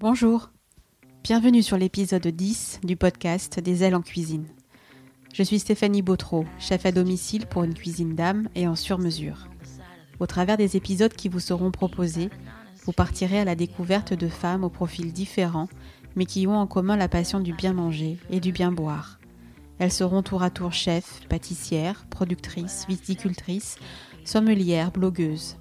Bonjour, bienvenue sur l'épisode 10 du podcast des ailes en cuisine. Je suis Stéphanie Bautreau, chef à domicile pour une cuisine d'âme et en sur-mesure. Au travers des épisodes qui vous seront proposés, vous partirez à la découverte de femmes aux profils différents, mais qui ont en commun la passion du bien manger et du bien boire. Elles seront tour à tour chefs, pâtissières, productrices, viticultrices, sommelières, blogueuses.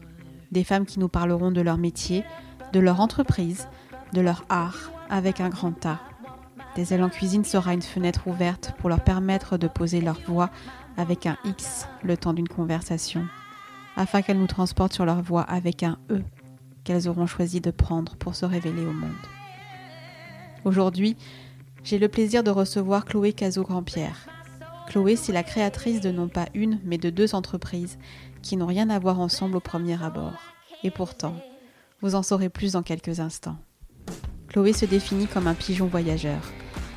Des femmes qui nous parleront de leur métier, de leur entreprise, de leur art, avec un grand A. Des ailes en cuisine sera une fenêtre ouverte pour leur permettre de poser leur voix avec un X le temps d'une conversation, afin qu'elles nous transportent sur leur voix avec un E qu'elles auront choisi de prendre pour se révéler au monde. Aujourd'hui, j'ai le plaisir de recevoir Chloé Cazot-Grandpierre. Chloé, c'est la créatrice de non pas une, mais de deux entreprises qui n'ont rien à voir ensemble au premier abord. Et pourtant, vous en saurez plus dans quelques instants. Chloé se définit comme un pigeon voyageur.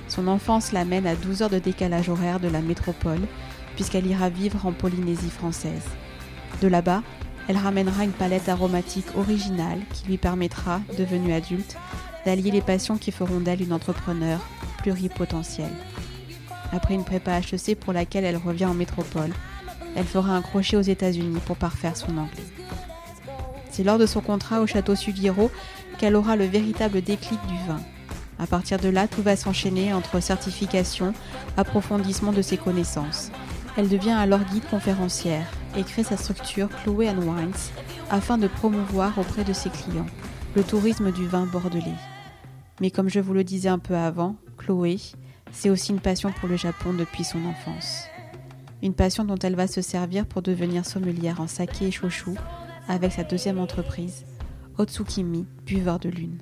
Son enfance l'amène à 12 heures de décalage horaire de la métropole, puisqu'elle ira vivre en Polynésie française. De là-bas, elle ramènera une palette aromatique originale qui lui permettra, devenue adulte, d'allier les passions qui feront d'elle une entrepreneur pluripotentielle. Après une prépa HEC pour laquelle elle revient en métropole, elle fera un crochet aux États-Unis pour parfaire son anglais. C'est lors de son contrat au château Sugiero qu'elle aura le véritable déclic du vin. À partir de là, tout va s'enchaîner entre certification, approfondissement de ses connaissances. Elle devient alors guide conférencière et crée sa structure Chloé Wines afin de promouvoir auprès de ses clients le tourisme du vin bordelais. Mais comme je vous le disais un peu avant, Chloé, c'est aussi une passion pour le Japon depuis son enfance. Une passion dont elle va se servir pour devenir sommelière en saké et chouchou avec sa deuxième entreprise, Otsukimi, buveur de lune.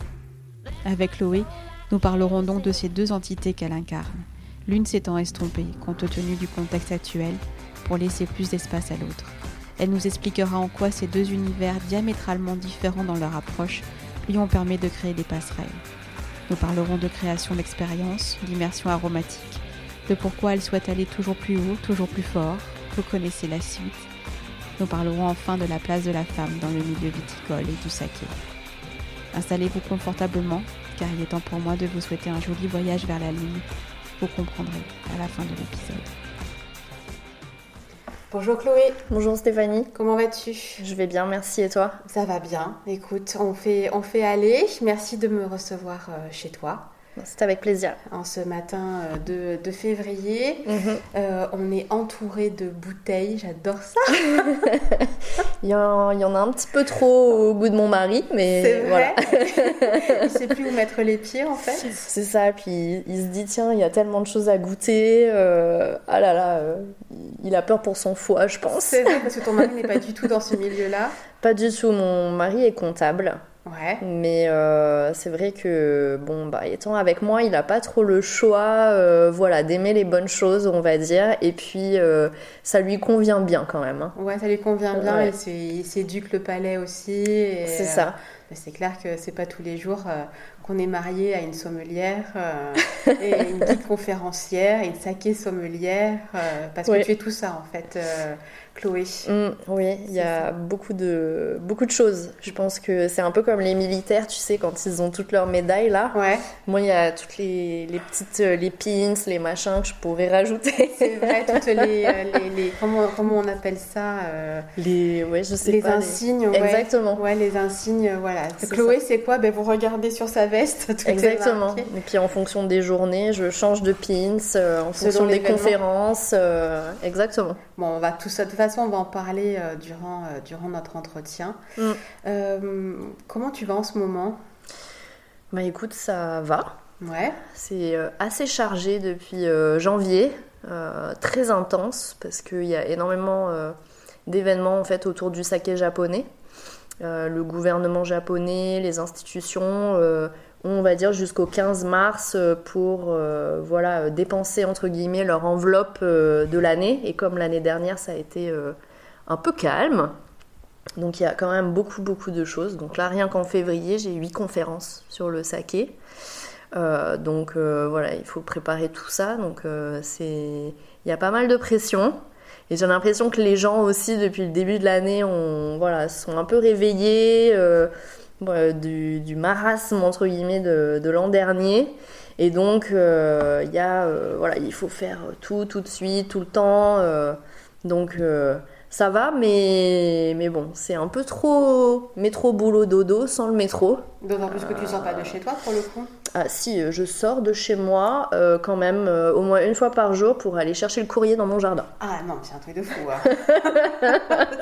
Avec Chloé, nous parlerons donc de ces deux entités qu'elle incarne, l'une s'étant estompée compte tenu du contexte actuel pour laisser plus d'espace à l'autre. Elle nous expliquera en quoi ces deux univers diamétralement différents dans leur approche lui ont permis de créer des passerelles. Nous parlerons de création d'expérience, d'immersion aromatique, de pourquoi elle souhaite aller toujours plus haut, toujours plus fort. Vous connaissez la suite. Nous parlerons enfin de la place de la femme dans le milieu viticole et du saké. Installez-vous confortablement, car il est temps pour moi de vous souhaiter un joli voyage vers la lune. Vous comprendrez à la fin de l'épisode. Bonjour Chloé. Bonjour Stéphanie. Comment vas-tu? Je vais bien, merci. Et toi? Ça va bien. Écoute, on fait, on fait aller. Merci de me recevoir euh, chez toi. C'est avec plaisir. En ce matin euh, de, février, mhm. euh, on est entouré de bouteilles, j'adore ça. il, y en, il, y en, a un petit peu trop au goût de mon mari, mais voilà. il sait plus où mettre les pieds en fait. C'est ça, puis il se dit tiens, il y a tellement de choses à goûter. Euh, ah là là, il a peur pour son foie, je pense. C'est vrai, parce que ton mari n'est pas du tout dans ce milieu-là. Pas du tout, mon mari est comptable. Mais euh, c'est vrai que, bon, bah, étant avec moi, il n'a pas trop le choix euh, voilà, d'aimer les bonnes choses, on va dire. Et puis, euh, ça lui convient bien quand même. Hein. Ouais, ça lui convient bien. Et il s'éduque le palais aussi. C'est ça. c'est clair que c'est pas tous les jours qu'on est marié à une sommelière et une guide conférencière et une saké sommelière. parce que tu es tout ça, en fait. Chloé. Mm, oui, il y a beaucoup de, beaucoup de choses. Je pense que c'est un peu comme les militaires, tu sais, quand ils ont toutes leurs médailles là. Ouais. Moi, il y a toutes les, les, petites euh, les pins, les machins que je pourrais rajouter. C'est vrai, toutes les, euh, les, les, comment, comment on appelle ça euh, Les, ouais, je sais les pas, insignes. Ouais. Exactement. Ouais, les insignes, voilà. Chloé, c'est quoi? Ben, Vous regardez sur sa veste. Tout Exactement. Et puis en fonction des journées, je change de pins, en fonction des conférences. exactement. Bon, on va tout ça de façon, on va en parler euh, durant, euh, durant notre entretien. Mm. Euh, comment tu vas en ce moment? Bah écoute, ça va. Ouais. C'est assez chargé depuis janvier, très intense parce qu'il y a énormément d'événements en fait autour du saké japonais. le gouvernement japonais, les institutions on va dire jusqu'au 15 mars euh, pour euh, voilà dépenser entre guillemets leur enveloppe euh, de l'année. Et comme l'année dernière ça a été un peu calme donc il y a quand même beaucoup beaucoup de choses. Donc là rien qu'en février j'ai huit conférences sur le saké. Donc voilà il faut préparer tout ça. Donc c'est il y a pas mal de pression. Et j'ai l'impression que les gens aussi depuis le début de l'année on voilà sont un peu réveillés du, marasme entre guillemets de, l'an dernier. Et donc, il y a, voilà, il faut faire tout, tout de suite, tout le temps. donc, ça va, mais, mais bon, c'est un peu trop métro, boulot, dodo sans le métro. D'autant plus que tu sors pas de chez toi pour le coup Ah si, euh, je sors de chez moi euh, quand même euh, au moins une fois par jour pour aller chercher le courrier dans mon jardin. Ah non, c'est un truc de fou. Hein.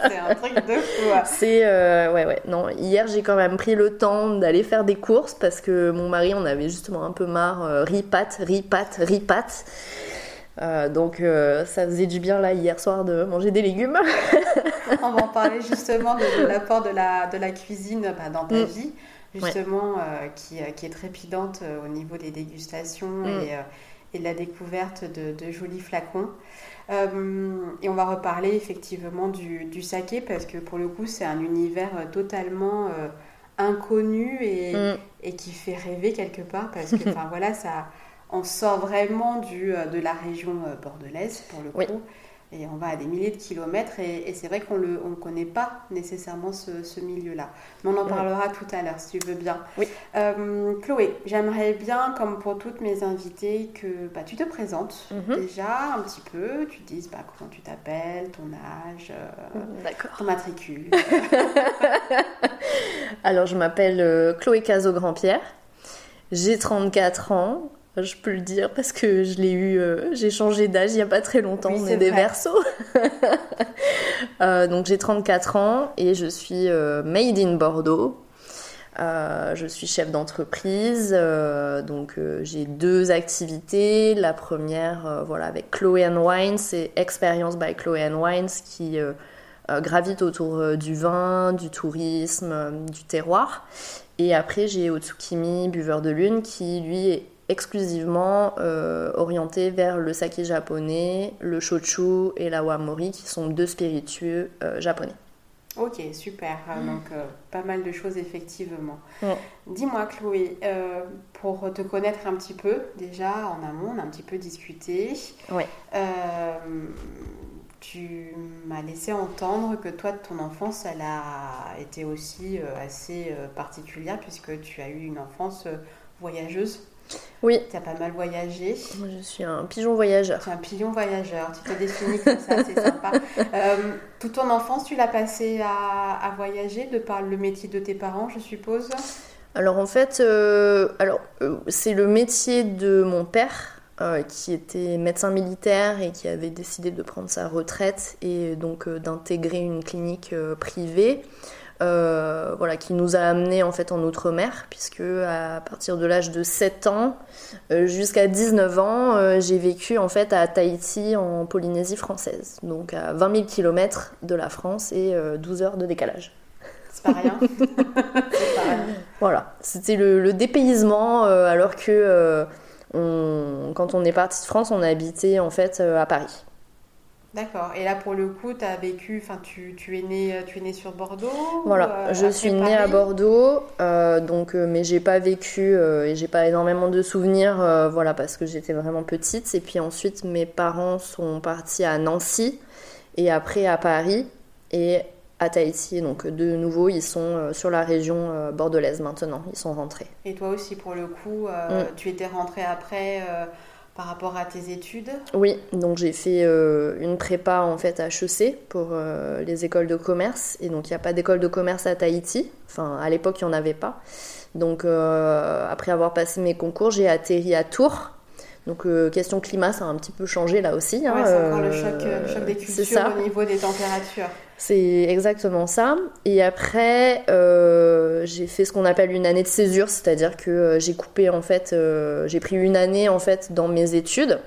c'est un truc de fou. Hein. C'est ouais ouais. Non, hier j'ai quand même pris le temps d'aller faire des courses parce que mon mari on avait justement un peu marre ripat, ripat, ripat. Euh, donc euh, ça faisait du bien là hier soir de manger des légumes. On va en parler justement de, l'apport de la, de la cuisine bah, dans ta mm. vie, justement, euh, qui, qui, est trépidante au niveau des dégustations mm. et, et, de la découverte de, de jolis flacons. et on va reparler effectivement du, du, saké parce que pour le coup c'est un univers totalement inconnu et, mm. et, qui fait rêver quelque part parce que enfin voilà ça on sort vraiment du, euh, de la région euh, bordelaise pour le coup. Et on va à des milliers de kilomètres et, c'est vrai qu'on ne connaît pas nécessairement ce, milieu-là. Mais on en parlera tout à l'heure si tu veux bien. Oui. Euh, Chloé, j'aimerais bien, comme pour toutes mes invitées, que bah, tu te présentes mhm. déjà un petit peu. Tu dises bah, comment tu t'appelles, ton âge, ton matricule. Alors, je m'appelle Chloé Cazot-Grandpierre. J'ai 34 ans. Je peux le dire parce que je l'ai eu, euh, j'ai changé d'âge il n'y a pas très longtemps, on est, des versos. Euh, donc j'ai 34 ans et je suis euh, made in Bordeaux. je suis chef d'entreprise, donc j'ai deux activités. La première, voilà, avec Chloé Wines, c'est Experience by Chloé Wines qui gravite autour du vin, du tourisme, du terroir. Et après, j'ai Otsukimi, buveur de lune, qui lui est exclusivement euh, orienté vers le saké japonais, le shochu et la wamori, qui sont deux spiritueux euh, japonais. Ok, super. Euh, donc, pas mal de choses, effectivement. Dis-moi, Chloé, pour te connaître un petit peu, déjà en amont, on a un petit peu discuté. Oui. tu m'as laissé entendre que toi, ton enfance, elle a été aussi assez particulière, puisque tu as eu une enfance voyageuse. Oui. Tu as pas mal voyagé. Moi, je suis un pigeon voyageur. Tu es un pigeon voyageur. Tu te définis comme ça, c'est sympa. Euh, toute ton enfance, tu l'as passé à, voyager de par le métier de tes parents, je suppose? Alors, en fait, euh, alors euh, c'est le métier de mon père. qui était médecin militaire et qui avait décidé de prendre sa retraite et donc d'intégrer une clinique privée. Euh, voilà, qui nous a amenés en fait en Outre-mer, puisque à partir de l'âge de 7 ans euh, jusqu'à 19 ans, euh, j'ai vécu en fait à Tahiti en Polynésie française, donc à 20 000 km de la France et 12 heures de décalage. C'est pas rien. pas rien. Voilà, c'était le, dépaysement, alors que quand on est parti de France, on a habité en fait à Paris. D'accord. Et là, pour le coup, tu as vécu, enfin, tu, tu, es né, tu es né sur Bordeaux Voilà, euh, je suis née à Bordeaux, euh, donc, euh, mais j'ai pas vécu et j'ai pas énormément de souvenirs, voilà, parce que j'étais vraiment petite. Et puis ensuite, mes parents sont partis à Nancy et après à Paris et à Tahiti. Donc, de nouveau, ils sont sur la région bordelaise maintenant, ils sont rentrés. Et toi aussi, pour le coup, mm. tu étais rentrée après par rapport à tes études Oui, donc j'ai fait euh, une prépa en fait à HEC pour euh, les écoles de commerce. Et donc il n'y a pas d'école de commerce à Tahiti. Enfin, à l'époque, il n'y en avait pas. Donc euh, après avoir passé mes concours, j'ai atterri à Tours. Donc question climat, ça a un petit peu changé là aussi. Hein, c'est encore le choc, le choc des cultures au niveau des températures. C'est exactement ça. Et après, euh, j'ai fait ce qu'on appelle une année de césure, c'est-à-dire que euh, j'ai coupé en fait, euh, j'ai pris une année en fait dans mes études.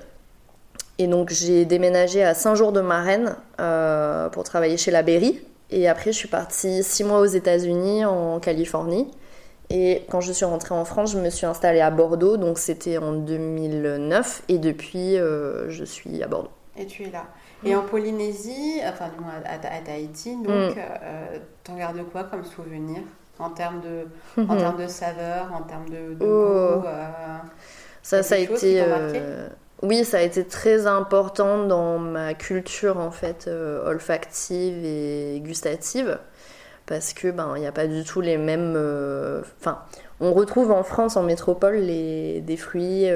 Et donc j'ai déménagé à Saint-Jour-de-Marraine pour travailler chez la Berry. Et après, je suis partie six mois aux États-Unis, en Californie. Et quand je suis rentrée en France, je me suis installée à Bordeaux, donc c'était en 2009. Et depuis, je suis à Bordeaux. Et tu es là. Et en Polynésie, enfin à, à, Tahiti, donc, mm. euh, t'en gardes quoi comme souvenir en termes de, en termes de saveur, en termes de, de oh. goût euh, Ça, ça a été. Euh, oui, ça a été très important dans ma culture en fait olfactive et gustative parce que ben il n'y a pas du tout les mêmes. Enfin, on retrouve en France, en métropole, les, des fruits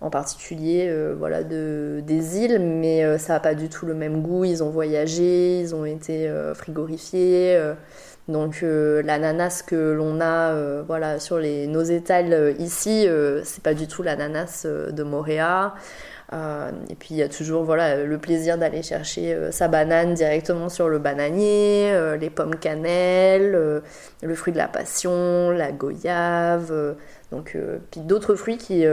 en particulier voilà, de, des îles, mais ça n'a pas du tout le même goût. Ils ont voyagé, ils ont été frigorifiés. Donc euh, l'ananas que l'on a euh, voilà, sur les, nos étals euh, ici, c'est pas du tout l'ananas de Moréa. Et puis il y a toujours voilà, le plaisir d'aller chercher sa banane directement sur le bananier, les pommes cannelle, le fruit de la passion, la goyave, donc puis d'autres fruits qui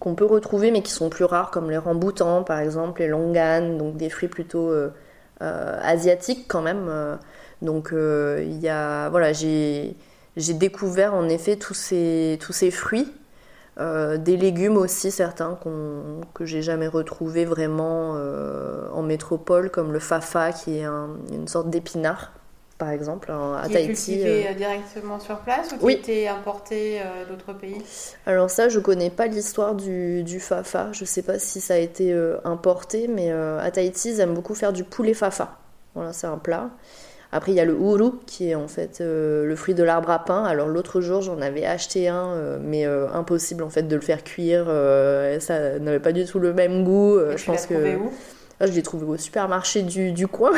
qu'on peut retrouver mais qui sont plus rares comme les ramboutans par exemple, les longanes, donc des fruits plutôt asiatiques quand même. Donc euh, y a, voilà, j'ai découvert en effet tous ces, tous ces fruits, euh, des légumes aussi certains qu que j'ai jamais retrouvés vraiment euh, en métropole, comme le fafa qui est une sorte d'épinard par exemple à qui Tahiti. Est cultivé directement sur place ou qui oui. était importé d'autres pays? Alors ça, je connais pas l'histoire du, du, fafa. Je sais pas si ça a été importé, mais à Tahiti, ils aiment beaucoup faire du poulet fafa. Voilà, c'est un plat. Après, il y a le uru, qui est en fait euh, le fruit de l'arbre à pain. Alors l'autre jour, j'en avais acheté un, euh, mais euh, impossible en fait de le faire cuire. ça n'avait pas du tout le même goût. je pense que. Où? Ah, je l'ai trouvé au supermarché du, du coin.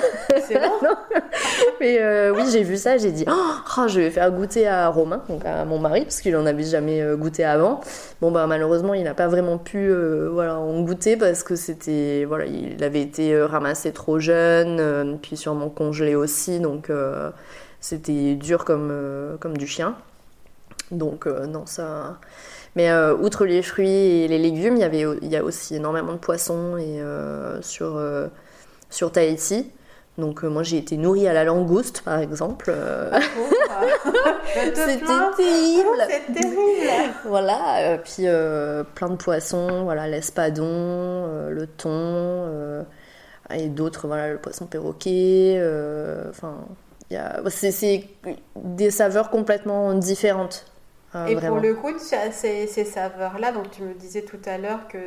C'est bon Mais euh, oui, j'ai vu ça, j'ai dit, oh, oh, je vais faire goûter à Romain, donc à mon mari, parce qu'il en avait jamais euh, goûté avant. Bon, bah malheureusement, il n'a pas vraiment pu euh, voilà, en goûter parce que c'était, voilà, il avait été ramassé trop jeune, puis sûrement congelé aussi, donc c'était dur comme, comme du chien. Donc non, ça... Mais euh, outre les fruits et les légumes, il y, avait, il y a aussi énormément de poissons et, euh, sur, euh, sur Tahiti. Donc moi j'ai été nourrie à la langouste par exemple. C'était terrible. C'est terrible. voilà, puis plein de poissons, voilà l'espadon, le thon et d'autres, voilà le poisson perroquet. Enfin, c'est des saveurs complètement différentes ah, et pour le coup, ces, ces saveurs-là, donc tu me disais tout à l'heure que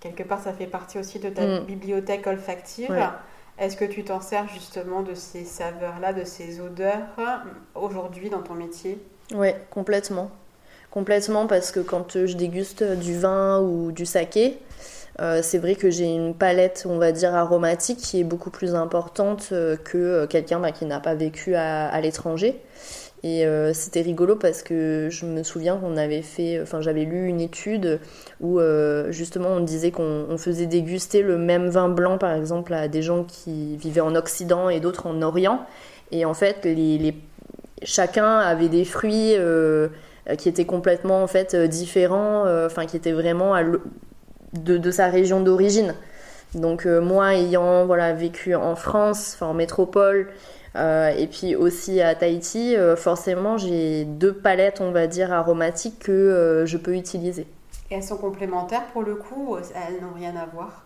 quelque part ça fait partie aussi de ta mm. bibliothèque olfactive. Est-ce que tu t'en sers justement de ces saveurs-là, de ces odeurs aujourd'hui dans ton métier? Oui, complètement. Complètement parce que quand je déguste du vin ou du saké, euh, c'est vrai que j'ai une palette, on va dire, aromatique qui est beaucoup plus importante euh, que euh, quelqu'un bah, qui n'a pas vécu à l'étranger. Et euh, c'était rigolo parce que je me souviens qu'on avait fait, enfin j'avais lu une étude où euh, justement on disait qu'on faisait déguster le même vin blanc par exemple à des gens qui vivaient en Occident et d'autres en Orient. Et en fait, les, chacun avait des fruits euh, qui étaient complètement en fait différents, enfin qui étaient vraiment de, de, sa région d'origine. Donc moi ayant voilà vécu en France, en métropole, et puis aussi à Tahiti, euh, forcément, j'ai deux palettes, on va dire, aromatiques que euh, je peux utiliser. Et elles sont complémentaires pour le coup Elles n'ont rien à voir?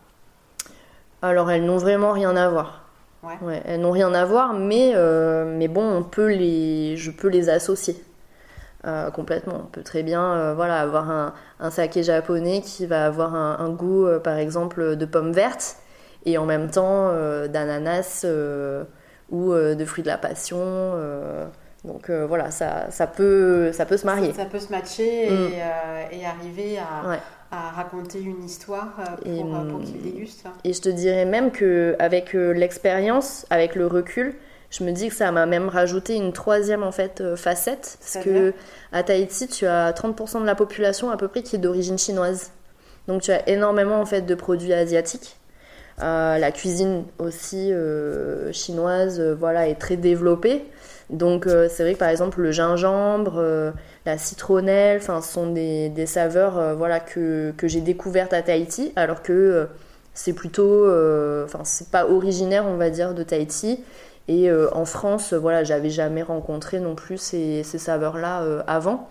Alors, elles n'ont vraiment rien à voir. Ouais. elles n'ont rien à voir, mais, mais bon, on peut les, je peux les associer. complètement. On peut très bien voilà, avoir un, un, saké japonais qui va avoir un, un goût, par exemple, de pommes vertes et en même temps d'ananas ou euh, de fruits de la passion. Euh, donc euh, voilà, ça, ça, peut, ça peut se marier. Ça, peut se matcher et, mm. et arriver à, à, raconter une histoire pour, pour qu'il déguste. Et je te dirais même qu'avec l'expérience, avec le recul, je me dis que ça m'a même rajouté une troisième en fait facette parce que à Tahiti tu as 30% de la population à peu près qui est d'origine chinoise donc tu as énormément en fait de produits asiatiques la cuisine aussi euh, chinoise euh, voilà, est très développée. Donc euh, c'est vrai que par exemple le gingembre, la citronnelle, ce sont des, des saveurs voilà, que, que j'ai découvertes à Tahiti, alors que c'est plutôt, enfin c'est pas originaire on va dire de Tahiti. Et en France, voilà, j'avais jamais rencontré non plus ces, ces saveurs-là avant.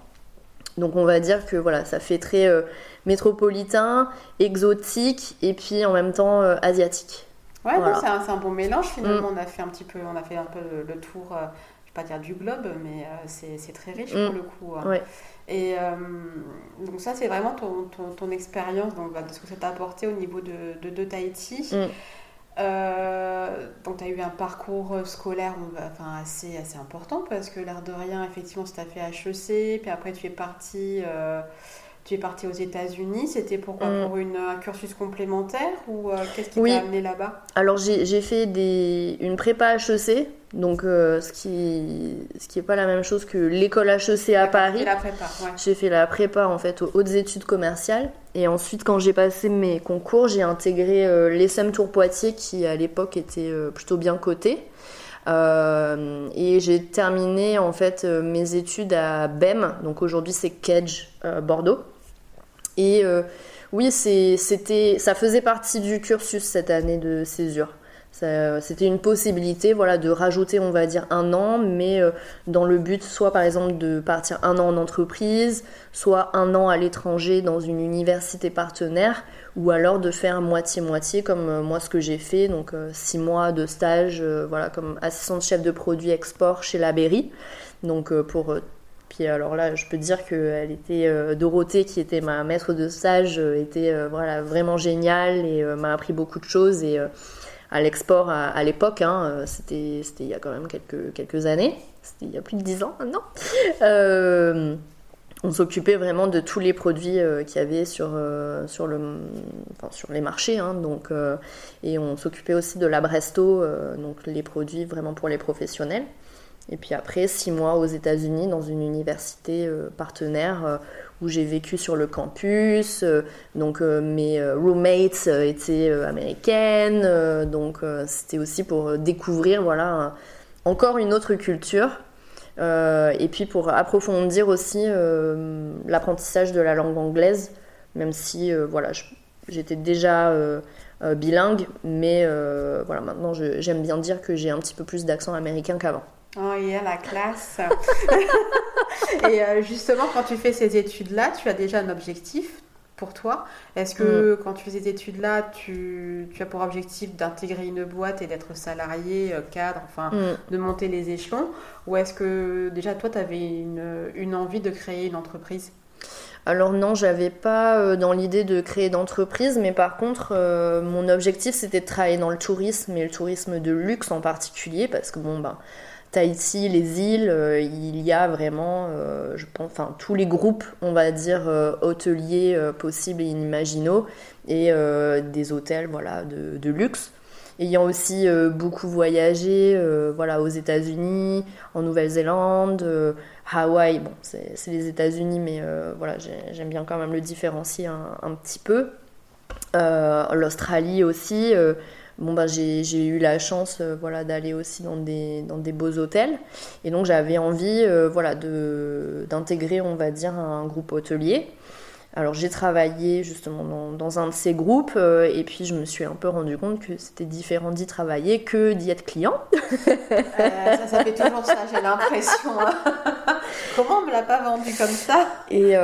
Donc on va dire que voilà, ça fait très euh, métropolitain, exotique et puis en même temps euh, asiatique. Ouais, c'est un, bon mélange finalement. Mm. On a fait un petit peu, on a fait un peu le, tour, euh, je vais pas dire du globe, mais c'est très riche pour mm. le coup. Hein. Et donc ça, c'est vraiment ton, ton, expérience, donc bah, de ce que ça t'a apporté au niveau de, de, Tahiti. Mm. donc tu as eu un parcours scolaire enfin, assez, assez important parce que l'air de rien, effectivement, tu as fait HEC, puis après tu es parti tu es parti aux États-Unis, c'était pourquoi mm. Pour une, un cursus complémentaire ou euh, qu'est-ce qui t'a amené là-bas? Alors j'ai fait des, une prépa HEC, donc euh, ce qui ce qui est pas la même chose que l'école HEC à Paris. la prépa, ouais. J'ai fait la prépa en fait aux hautes études commerciales et ensuite quand j'ai passé mes concours, j'ai intégré euh, l'ESM Tour Poitiers qui à l'époque était plutôt bien coté. Euh, et j'ai terminé en fait mes études à BEM, donc aujourd'hui c'est Kedge Bordeaux. Et euh, oui, c'était, ça faisait partie du cursus cette année de césure. C'était une possibilité voilà, de rajouter, on va dire, un an, mais euh, dans le but soit par exemple de partir un an en entreprise, soit un an à l'étranger dans une université partenaire, ou alors de faire moitié-moitié comme euh, moi ce que j'ai fait, donc six mois de stage voilà, comme assistante chef de produit export chez La Berry, donc pour puis alors là, je peux dire qu'elle était euh, Dorothée, qui était ma maître de stage, euh, était euh, voilà vraiment géniale et m'a appris beaucoup de choses. Et à l'export à, l'époque, hein, c'était c'était il y a quand même quelques quelques années, c'était il y a plus de dix ans maintenant. on s'occupait vraiment de tous les produits qu'il y avait sur sur le enfin, sur les marchés, hein, donc et on s'occupait aussi de la Bresto, donc les produits vraiment pour les professionnels. Et puis après, six mois aux États-Unis dans une université euh, partenaire euh, où j'ai vécu sur le campus. Euh, donc mes roommates étaient américaines. donc c'était aussi pour découvrir voilà, encore une autre culture. et puis pour approfondir aussi l'apprentissage de la langue anglaise, même si voilà, j'étais déjà bilingue, mais voilà, maintenant j'aime bien dire que j'ai un petit peu plus d'accent américain qu'avant. Oh, il y a la classe. et euh, justement, quand tu fais ces études-là, tu as déjà un objectif pour toi. Est-ce que mm. quand tu fais ces études-là, tu, as pour objectif d'intégrer une boîte et d'être salarié, euh, cadre, enfin, mm. de monter les échelons? Ou est-ce que déjà, toi, tu avais une, une envie de créer une entreprise? Alors non, j'avais pas euh, dans l'idée de créer d'entreprise, mais par contre, mon objectif c'était de travailler dans le tourisme et le tourisme de luxe en particulier, parce que bon ben, Tahiti, les îles, euh, il y a vraiment, euh, je pense, enfin tous les groupes, on va dire, euh, hôteliers possibles et inimaginaux, et des hôtels, voilà, de, luxe. Ayant aussi beaucoup voyagé, voilà, aux États-Unis, en Nouvelle-Zélande, Hawaï, bon, c'est les États-Unis, mais voilà, j'aime bien quand même le différencier un petit peu. L'Australie aussi bon bah j'ai eu la chance euh, voilà d'aller aussi dans des dans des beaux hôtels et donc j'avais envie euh, voilà de d'intégrer on va dire un groupe hôtelier alors j'ai travaillé justement dans, dans, un de ces groupes euh, et puis je me suis un peu rendu compte que c'était différent d'y travailler que d'y être client. ça, ça fait toujours ça, j'ai l'impression. Comment on me l'a pas vendu comme ça? Et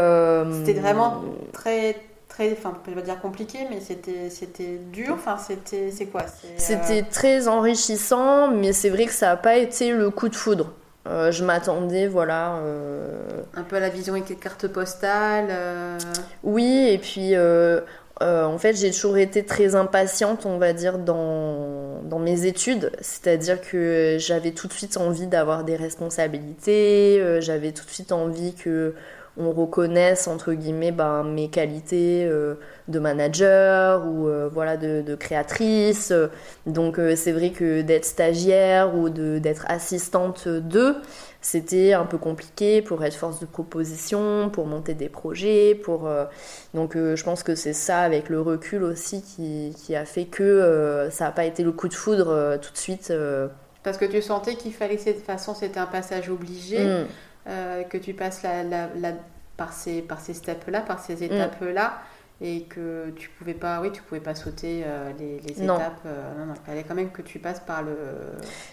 c'était vraiment très très, enfin, je vais pas dire compliqué, mais c'était, c'était dur. Enfin, c'était, c'est quoi C'était euh, très enrichissant, mais c'est vrai que ça n'a pas été le coup de foudre. Euh, je m'attendais, voilà. Euh, Un peu à la vision avec les cartes postales. Oui, et puis en fait, j'ai toujours été très impatiente, on va dire, dans, dans mes études. C'est-à-dire que j'avais tout de suite envie d'avoir des responsabilités, j'avais tout de suite envie que on reconnaisse entre guillemets ben, mes qualités euh, de manager ou euh, voilà de, créatrice. Donc euh, c'est vrai que d'être stagiaire ou d'être assistante d'eux, c'était un peu compliqué pour être force de proposition, pour monter des projets, pour donc je pense que c'est ça avec le recul aussi qui, a fait que ça n'a pas été le coup de foudre tout de suite. Parce que tu sentais qu'il fallait de toute façon c'était un passage obligé. Mm. Euh, que tu passes la, la, par ces, par ces steps-là, par ces mm. étapes-là, et que tu pouvais pas, oui, tu pouvais pas sauter euh, les, les étapes. Euh, non, non, il fallait quand même que tu passes par le,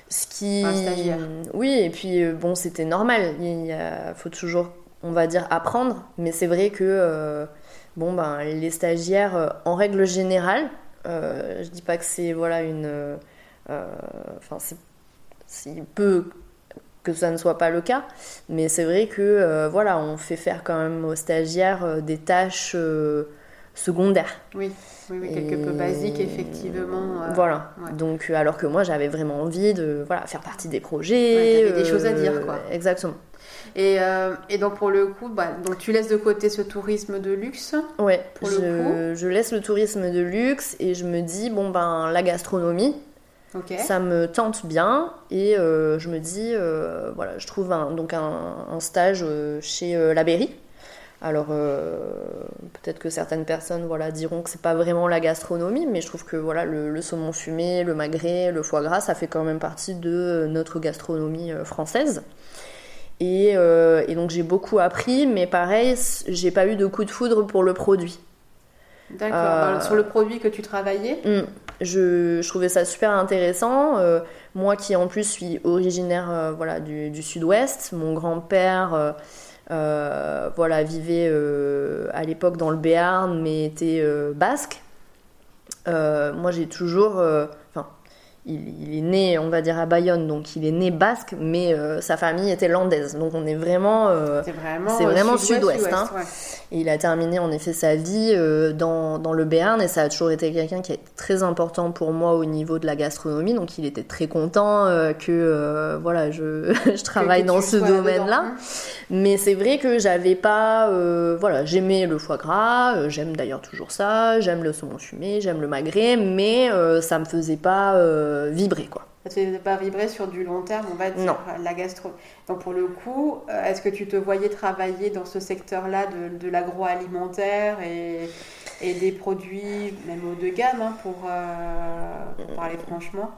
Ce qui... stagiaire. Oui, et puis bon, c'était normal. Il faut toujours, on va dire, apprendre, mais c'est vrai que bon, ben, les stagiaires, en règle générale, je dis pas que c'est voilà une, enfin c'est peu que ça ne soit pas le cas. Mais c'est vrai que euh, voilà, on fait faire quand même aux stagiaires euh, des tâches euh, secondaires. Oui, oui, oui quelque peu basiques, effectivement. voilà. Donc, alors que moi, j'avais vraiment envie de voilà, faire partie des projets. Ouais, des choses à dire, quoi. Exactement. Et, et, donc pour le coup, bah, donc tu laisses de côté ce tourisme de luxe Ouais, pour je, le coup. je laisse le tourisme de luxe et je me dis, bon ben la gastronomie, ça me tente bien et euh, je me dis, euh, voilà, je trouve un, donc un, stage euh, chez La Berry. Alors peut-être que certaines personnes voilà, diront que c'est pas vraiment la gastronomie, mais je trouve que voilà, le, saumon fumé, le magret, le foie gras, ça fait quand même partie de notre gastronomie française. Et, et donc j'ai beaucoup appris, mais pareil, j'ai pas eu de coup de foudre pour le produit. D'accord. Sur le produit que tu travaillais hmm. Je, trouvais ça super intéressant. Euh, moi qui en plus suis originaire euh, voilà, du, sud-ouest, mon grand-père euh, voilà, vivait à l'époque dans le Béarn mais était basque. moi j'ai toujours il, est né, on va dire, à Bayonne, donc il est né basque, mais euh, sa famille était landaise. Donc on est vraiment, euh, c'est vraiment, sud-ouest. Hein. Et il a terminé en effet sa vie euh, dans, dans, le Béarn, et ça a toujours été quelqu'un qui est très important pour moi au niveau de la gastronomie. Donc il était très content que voilà, je, je travaille dans ce domaine-là. Hein. Mais c'est vrai que j'avais pas, voilà, j'aimais le foie gras, j'aime d'ailleurs toujours ça, j'aime le saumon fumé, j'aime le magret, mais ça me faisait pas euh, vibrer quoi. Ça te pas vibrer sur du long terme, on va dire, la gastro. Donc pour le coup, euh, est-ce que tu te voyais travailler dans ce secteur-là de, l'agroalimentaire et, et, des produits même haut de gamme, hein, pour, euh, pour, parler franchement?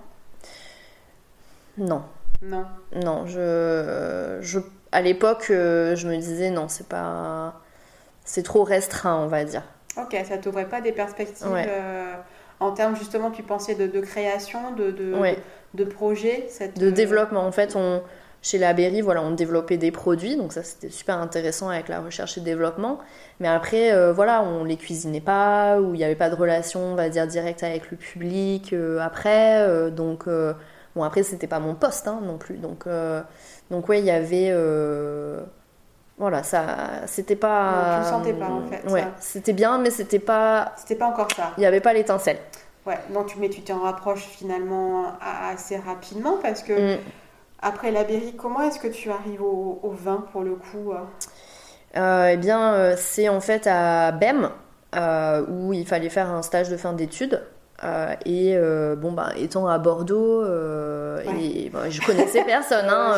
Non. Non. Non, je, je à l'époque, je me disais non, c'est pas, c'est trop restreint, on va dire. Ok, ça t'ouvrait pas des perspectives en termes justement, tu pensais de, création, de, de, de projet cette... De développement. En fait, on, chez la Berry, voilà, on développait des produits, donc ça c'était super intéressant avec la recherche et développement. Mais après, euh, voilà, on les cuisinait pas, ou il n'y avait pas de relation, on va dire, directe avec le public euh, après. Euh, donc, bon, après, c'était pas mon poste hein, non plus. Donc, donc ouais, il y avait voilà, ça, c'était pas. tu le sentais pas en fait. Ouais, c'était bien, mais c'était pas. C'était pas encore ça. Il n'y avait pas l'étincelle. Ouais, donc mais tu t'en rapproches finalement assez rapidement parce que mm. après la Berry, comment est-ce que tu arrives au, vin pour le coup euh? Euh, Eh bien, euh, c'est en fait à BEM où il fallait faire un stage de fin d'études. Euh, et euh, bon, bah, étant à Bordeaux, euh, et, bah, je connaissais personne. Hein,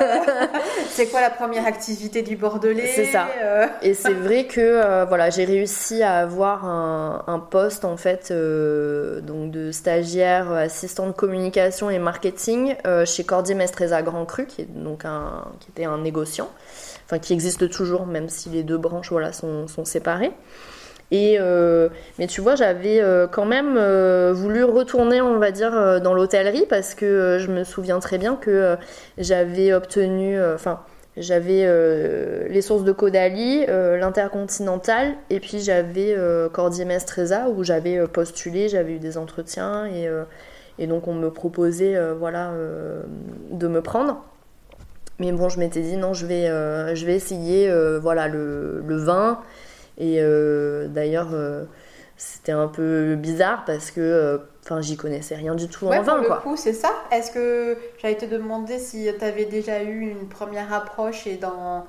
c'est quoi la première activité du Bordelais C'est ça. et c'est vrai que voilà, j'ai réussi à avoir un, un poste en fait donc de stagiaire assistant de communication et marketing chez Cordier Mestreza Grand Cru, qui, est donc un, qui était un négociant, enfin qui existe toujours, même si les deux branches voilà, sont, sont séparées. Euh, mais tu vois, j'avais euh, quand même euh, voulu retourner, on va dire, dans l'hôtellerie parce que je me souviens très bien que j'avais obtenu, enfin, j'avais les sources de Caudalie, l'intercontinental, et puis j'avais Cordier Mestreza où j'avais postulé, j'avais eu des entretiens et, donc on me proposait, voilà, de me prendre. Mais bon, je m'étais dit non, je vais, je vais essayer, voilà, le vin. Et euh, d'ailleurs, euh, c'était un peu bizarre parce que euh, enfin j'y connaissais rien du tout en vin pour le coup c'est ça est-ce que j'allais te demander si tu avais déjà eu une première approche et dans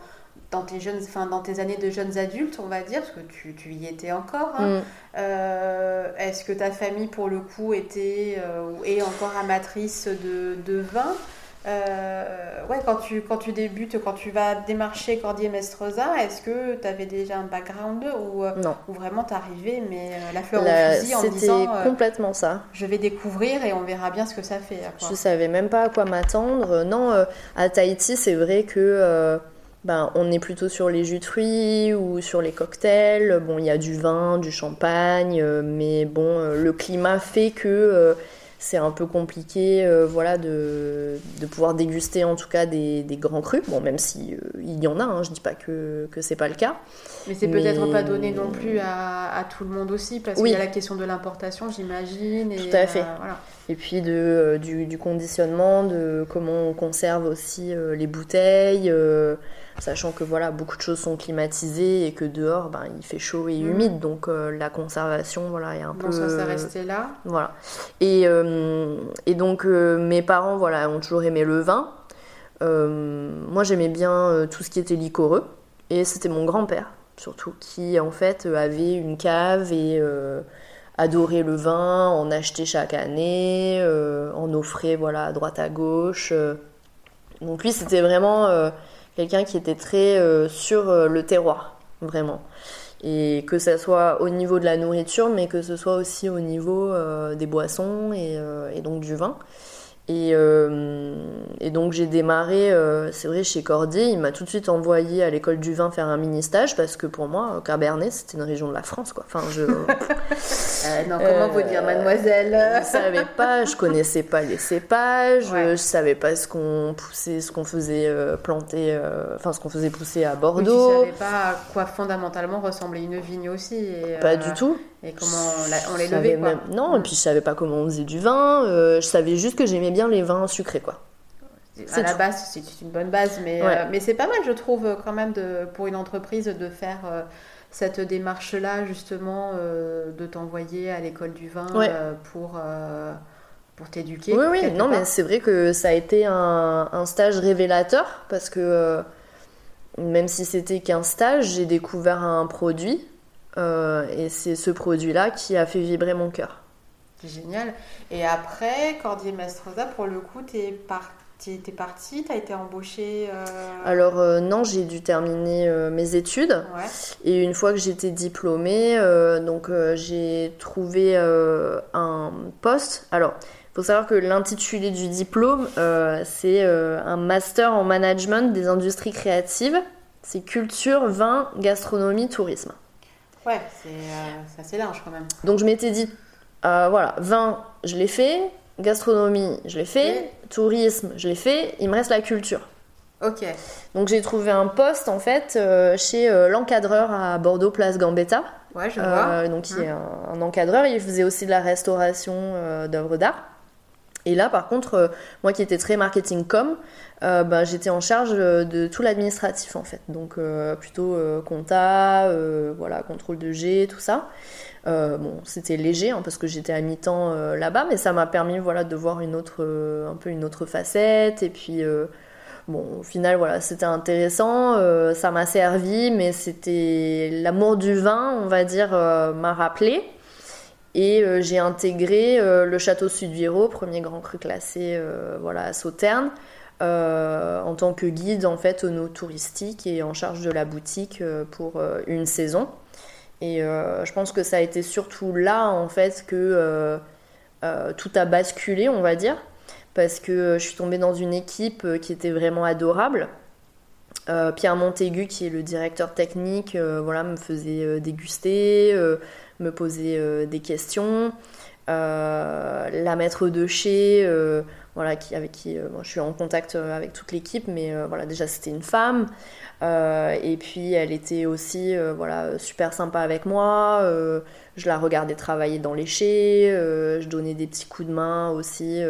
dans tes jeunes enfin dans tes années de jeunes adultes on va dire parce que tu, tu y étais encore hein. mm. est-ce que ta famille pour le coup était ou est encore amatrice de, de vin? Euh, ouais, quand tu, quand tu débutes, quand tu vas démarcher Cordier Mestrosa, est-ce que tu avais déjà un background ou, euh, non. ou vraiment t'arrivais mais euh, la fleur au fusil en disant C'était complètement ça. Je vais découvrir et on verra bien ce que ça fait. Je savais même pas à quoi m'attendre. Non, à Tahiti, c'est vrai que ben, on est plutôt sur les jus de fruits ou sur les cocktails. Bon, il y a du vin, du champagne, mais bon, le climat fait que c'est un peu compliqué euh, voilà, de, de, pouvoir déguster en tout cas des, des grands crus. Bon, même si euh, il y en a, hein, je dis pas que, que c'est pas le cas. Mais c'est peut-être pas donné non plus à, à, tout le monde aussi, parce qu'il y a la question de l'importation, j'imagine. Tout à fait. Euh, voilà. Et puis de, du, du, conditionnement, de comment on conserve aussi les bouteilles. sachant que voilà, beaucoup de choses sont climatisées et que dehors, ben, il fait chaud et Mhm. humide, donc euh, la conservation, voilà, est un Bon, peu. ça s'est resté là. Voilà. Et, euh, et donc, euh, mes parents, voilà, ont toujours aimé le vin. Euh, moi, j'aimais bien euh, tout ce qui était liquoreux. Et c'était mon grand-père, surtout, qui, en fait, euh, avait une cave et euh, adorait le vin, en achetait chaque année, euh, en offrait, voilà, à droite à gauche. euh. Donc, lui, c'était vraiment euh, quelqu'un qui était très sur le terroir, vraiment. Et que ça soit au niveau de la nourriture, mais que ce soit aussi au niveau des boissons et donc du vin. Et, euh, et donc j'ai démarré, euh, c'est vrai, chez Cordier. Il m'a tout de suite envoyé à l'école du vin faire un mini stage parce que pour moi, Cabernet, c'était une région de la France, quoi. Enfin, je Euh, non, comment Euh, vous dire, mademoiselle je savais pas, je connaissais pas les cépages, Ouais. je savais pas ce qu'on poussait, ce qu'on faisait euh, planter, euh, enfin ce qu'on faisait pousser à Oui, tu Bordeaux. savais pas à quoi fondamentalement ressemblait une vigne aussi. Et, Pas euh, du tout. Et comment on, on l'élevait, savais quoi. même- Non, et puis je savais pas comment on faisait du vin. euh, je savais juste que j'aimais bien les vins sucrés, quoi. À la tout. base, c'est une bonne base, mais, Ouais. euh, mais c'est pas mal, je trouve, euh, quand même, de, pour une entreprise de faire euh, cette démarche-là, justement, de t'envoyer à l'école du vin Ouais. pour, pour t'éduquer. Oui, oui, non, part. mais c'est vrai que ça a été un, un stage révélateur parce que euh, même si c'était qu'un stage, j'ai découvert un produit euh, et c'est ce produit-là qui a fait vibrer mon cœur. C'est génial. Et après, Cordier Mastrosa, pour le coup, t'es parti, t'es parti, t'as été embauché. euh, Alors euh, non, j'ai dû terminer mes études Ouais. et une fois que j'étais diplômée, donc j'ai trouvé un poste. Alors, il faut savoir que l'intitulé du diplôme, c'est un master en management des industries créatives. C'est culture, vin, gastronomie, tourisme. Ouais, c'est euh, c'est assez large quand même. Donc je m'étais dit, euh, voilà, vin, je l'ai fait, gastronomie, je l'ai fait, tourisme, je l'ai fait, il me reste la culture. Ok. Donc j'ai trouvé un poste en fait euh, chez l'encadreur à Bordeaux, place Gambetta. Ouais, je vois. Donc il est un, un encadreur, il faisait aussi de la restauration d'œuvres d'art. Et là par contre, euh, moi qui étais très marketing com, euh, bah, j'étais en charge euh, de tout l'administratif en fait. Donc plutôt compta, voilà, contrôle de G, tout ça. Bon, c'était léger hein, parce que j'étais à mi-temps là-bas, mais ça m'a permis voilà de voir une autre, un peu une autre facette. Et puis bon, au final voilà, c'était intéressant, ça m'a servi, mais c'était l'amour du vin, on va dire, m'a rappelé. Et euh, j'ai intégré euh, le château Sudviro, premier grand cru classé, euh, voilà, à Sauternes. en tant que guide en fait no touristique et en charge de la boutique pour une saison. Et je pense que ça a été surtout là en fait que tout a basculé, on va dire, parce que je suis tombée dans une équipe qui était vraiment adorable. Euh, Pierre Montaigu, qui est le directeur technique, euh, voilà, me faisait euh, déguster, me posait des questions. La maître de chez, voilà, avec qui je suis en contact avec toute l'équipe, mais voilà, déjà c'était une femme. Et puis elle était aussi voilà, super sympa avec moi. Je la regardais travailler dans les chais, je donnais des petits coups de main aussi.